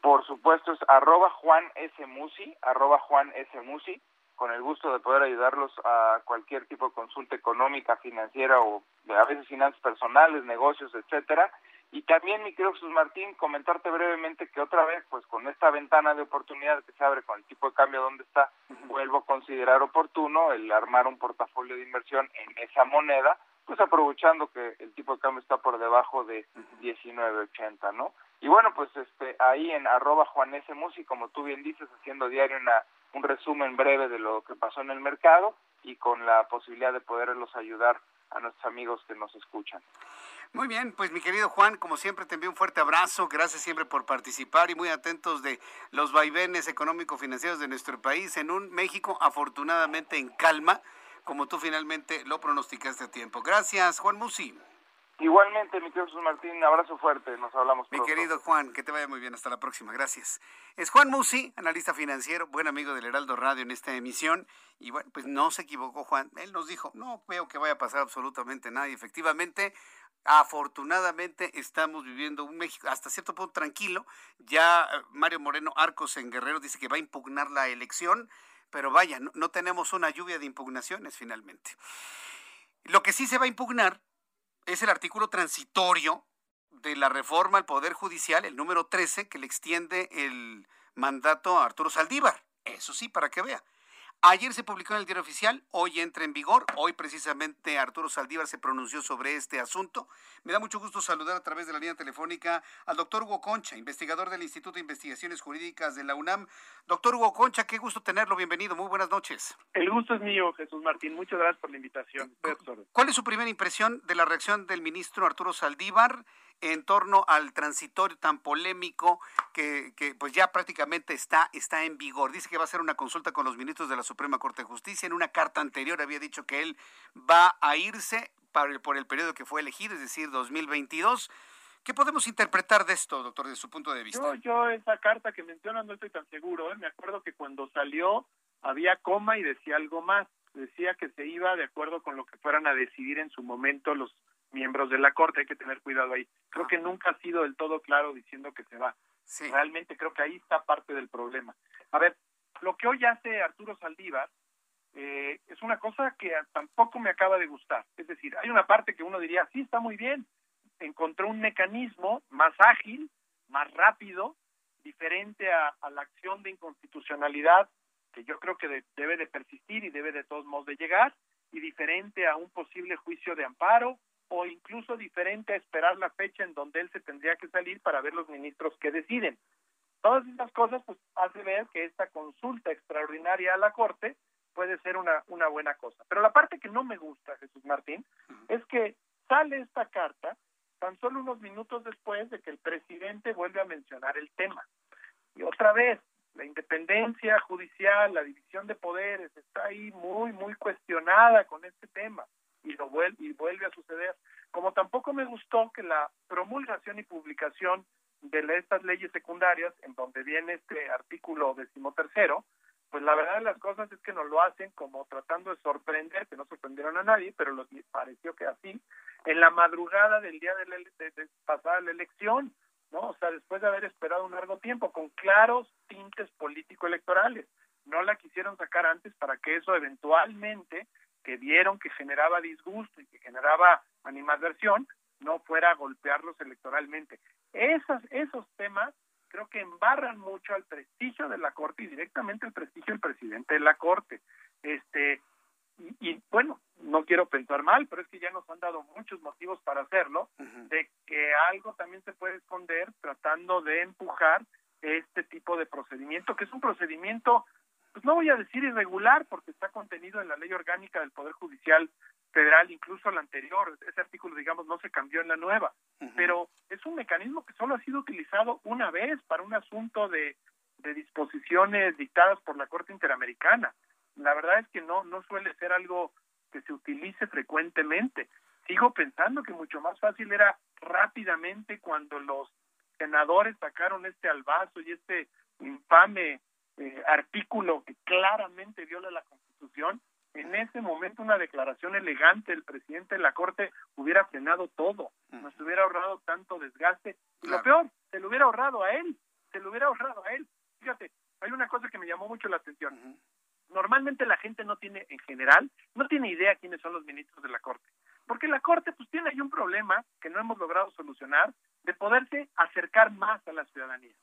[SPEAKER 18] Por supuesto, es arroba Juan S. Musi, arroba Juan S. Musi con el gusto de poder ayudarlos a cualquier tipo de consulta económica, financiera o a veces finanzas personales, negocios, etcétera. Y también, mi querido Jesús Martín, comentarte brevemente que otra vez, pues con esta ventana de oportunidad que se abre con el tipo de cambio donde está, vuelvo a considerar oportuno el armar un portafolio de inversión en esa moneda, pues aprovechando que el tipo de cambio está por debajo de 19.80, ¿no? Y bueno, pues este ahí en arroba Juanese Musi, como tú bien dices, haciendo diario una un resumen breve de lo que pasó en el mercado y con la posibilidad de poderlos ayudar a nuestros amigos que nos escuchan.
[SPEAKER 1] Muy bien, pues mi querido Juan, como siempre te envío un fuerte abrazo, gracias siempre por participar y muy atentos de los vaivenes económico-financieros de nuestro país en un México afortunadamente en calma, como tú finalmente lo pronosticaste a tiempo. Gracias, Juan Musi.
[SPEAKER 18] Igualmente, mi querido Jesús Martín, abrazo fuerte, nos hablamos
[SPEAKER 1] pronto. Mi querido Juan, que te vaya muy bien, hasta la próxima, gracias. Es Juan Musi, analista financiero, buen amigo del Heraldo Radio en esta emisión, y bueno, pues no se equivocó Juan, él nos dijo, no veo que vaya a pasar absolutamente nada, y efectivamente, afortunadamente estamos viviendo un México hasta cierto punto tranquilo, ya eh, Mario Moreno Arcos en Guerrero dice que va a impugnar la elección, pero vaya, no tenemos una lluvia de impugnaciones finalmente. Lo que sí se va a impugnar es el artículo transitorio de la reforma al Poder Judicial, el número 13, que le extiende el mandato a Arturo Saldívar. Eso sí, para que vea. Ayer se publicó en el diario oficial, hoy entra en vigor, hoy precisamente Arturo Saldívar se pronunció sobre este asunto. Me da mucho gusto saludar a través de la línea telefónica al doctor Hugo Concha, investigador del Instituto de Investigaciones Jurídicas de la UNAM. Doctor Hugo Concha, qué gusto tenerlo, bienvenido, muy buenas noches.
[SPEAKER 19] El gusto es mío, Jesús Martín, muchas gracias por la invitación.
[SPEAKER 1] ¿Cuál es su primera impresión de la reacción del ministro Arturo Saldívar? En torno al transitorio tan polémico que, pues ya prácticamente está, está en vigor. Dice que va a hacer una consulta con los ministros de la Suprema Corte de Justicia. En una carta anterior había dicho que él va a irse por el, por el periodo que fue elegido, es decir, 2022. ¿Qué podemos interpretar de esto, doctor, de su punto de vista?
[SPEAKER 19] Yo, yo esa carta que mencionas no estoy tan seguro. ¿eh? Me acuerdo que cuando salió había coma y decía algo más. Decía que se iba de acuerdo con lo que fueran a decidir en su momento los miembros de la Corte, hay que tener cuidado ahí. Creo ah. que nunca ha sido del todo claro diciendo que se va. Realmente creo que ahí está parte del problema. A ver, lo que hoy hace Arturo Saldívar eh, es una cosa que tampoco me acaba de gustar. Es decir, hay una parte que uno diría, sí, está muy bien, encontró un mecanismo más ágil, más rápido, diferente a, la acción de inconstitucionalidad que yo creo que debe de persistir y debe de todos modos de llegar, y diferente a un posible juicio de amparo o incluso diferente a esperar la fecha en donde él se tendría que salir para ver los ministros que deciden. Todas estas cosas pues hace ver que esta consulta extraordinaria a la Corte puede ser una, una buena cosa. Pero la parte que no me gusta, Jesús Martín, es que sale esta carta tan solo unos minutos después de que el presidente vuelve a mencionar el tema. Y otra vez, la independencia judicial, la división de poderes está ahí muy, muy cuestionada con este tema y lo vuelve y vuelve a suceder. Como tampoco me gustó que la promulgación y publicación de estas leyes secundarias, en donde viene este artículo decimotercero, pues la verdad de las cosas es que nos lo hacen como tratando de sorprender, que no sorprendieron a nadie, pero lo pareció que así, en la madrugada del día de, la, de, pasada la elección, ¿no? O sea, después de haber esperado un largo tiempo, con claros tintes político-electorales. No la quisieron sacar antes para que eso eventualmente, que vieron que generaba disgusto y que generaba animadversión, no fuera a golpearlos electoralmente. Esos, esos temas creo que embarran mucho al prestigio de la Corte y directamente al prestigio del presidente de la Corte. Este, y, bueno, no quiero pensar mal, pero es que ya nos han dado muchos motivos para hacerlo, de que algo también se puede esconder tratando de empujar este tipo de procedimiento, que es un procedimiento, no voy a decir irregular, porque está contenido en la ley orgánica del Poder Judicial Federal, incluso la anterior, ese artículo, digamos, no se cambió en la nueva, pero es un mecanismo que solo ha sido utilizado una vez para un asunto de, de disposiciones dictadas por la Corte Interamericana la verdad es que no, no suele ser algo que se utilice frecuentemente. Sigo pensando que mucho más fácil era rápidamente cuando los senadores sacaron este albazo y este infame eh, artículo que claramente viola la Constitución, en ese momento una declaración elegante del presidente de la Corte hubiera frenado todo, nos hubiera ahorrado tanto desgaste y lo peor, se lo hubiera ahorrado a él, se lo hubiera ahorrado a él. Fíjate, hay una cosa que me llamó mucho la atención normalmente la gente no tiene, en general, no tiene idea quiénes son los ministros de la Corte. Porque la Corte pues tiene ahí un problema que no hemos logrado solucionar de poderse acercar más a la ciudadanía.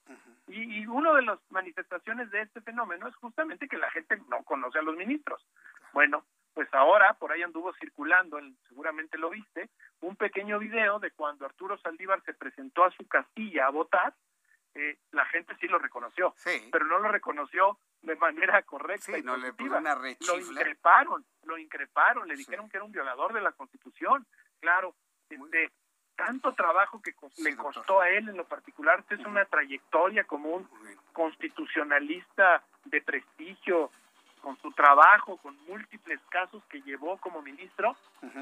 [SPEAKER 19] y, y una de las manifestaciones de este fenómeno es justamente que la gente no conoce a los ministros. Bueno, pues ahora por ahí anduvo circulando, seguramente lo viste, un pequeño video de cuando Arturo Saldívar se presentó a su casilla a votar, eh, la gente sí lo reconoció, pero no lo reconoció de manera correcta y
[SPEAKER 1] no le
[SPEAKER 19] Lo increparon, lo increparon, le dijeron que era un violador de la Constitución. Claro, de tanto trabajo que le costó a él en lo particular, es una trayectoria como un constitucionalista de prestigio, con su trabajo, con múltiples casos que llevó como ministro,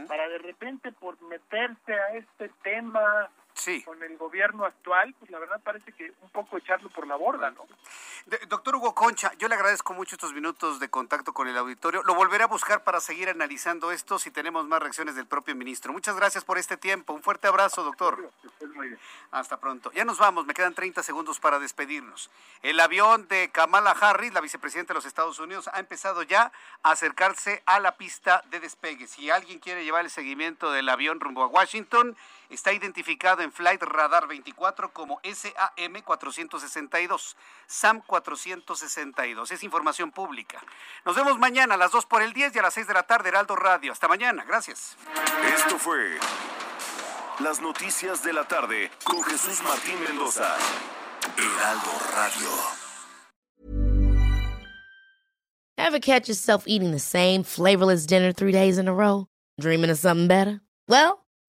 [SPEAKER 19] para de repente por meterse a este tema con el gobierno actual, pues la verdad parece que un poco echarlo por la borda, ¿no?
[SPEAKER 1] doctor Hugo Concha, yo le agradezco mucho estos minutos de contacto con el auditorio. Lo volveré a buscar para seguir analizando esto si tenemos más reacciones del propio ministro. Muchas gracias por este tiempo. Un fuerte abrazo, doctor. Hasta pronto. Ya nos vamos, me quedan 30 segundos para despedirnos. El avión de Kamala Harris, la vicepresidenta de los Estados Unidos, ha empezado ya a acercarse a la pista de despegue. Si alguien quiere llevar el seguimiento del avión rumbo a Washington, está identificado en Flight Radar 24 como SAM 462. SAM 462. Es información pública. Nos vemos mañana a las 2 por el 10 y a las 6 de la tarde, Heraldo Radio. Hasta mañana. Gracias.
[SPEAKER 10] Esto fue Las Noticias de la Tarde con Jesús Martín Mendoza. Heraldo Radio.
[SPEAKER 20] Ever catch yourself eating the same flavorless dinner three days in a row? Dreaming of something better? Well,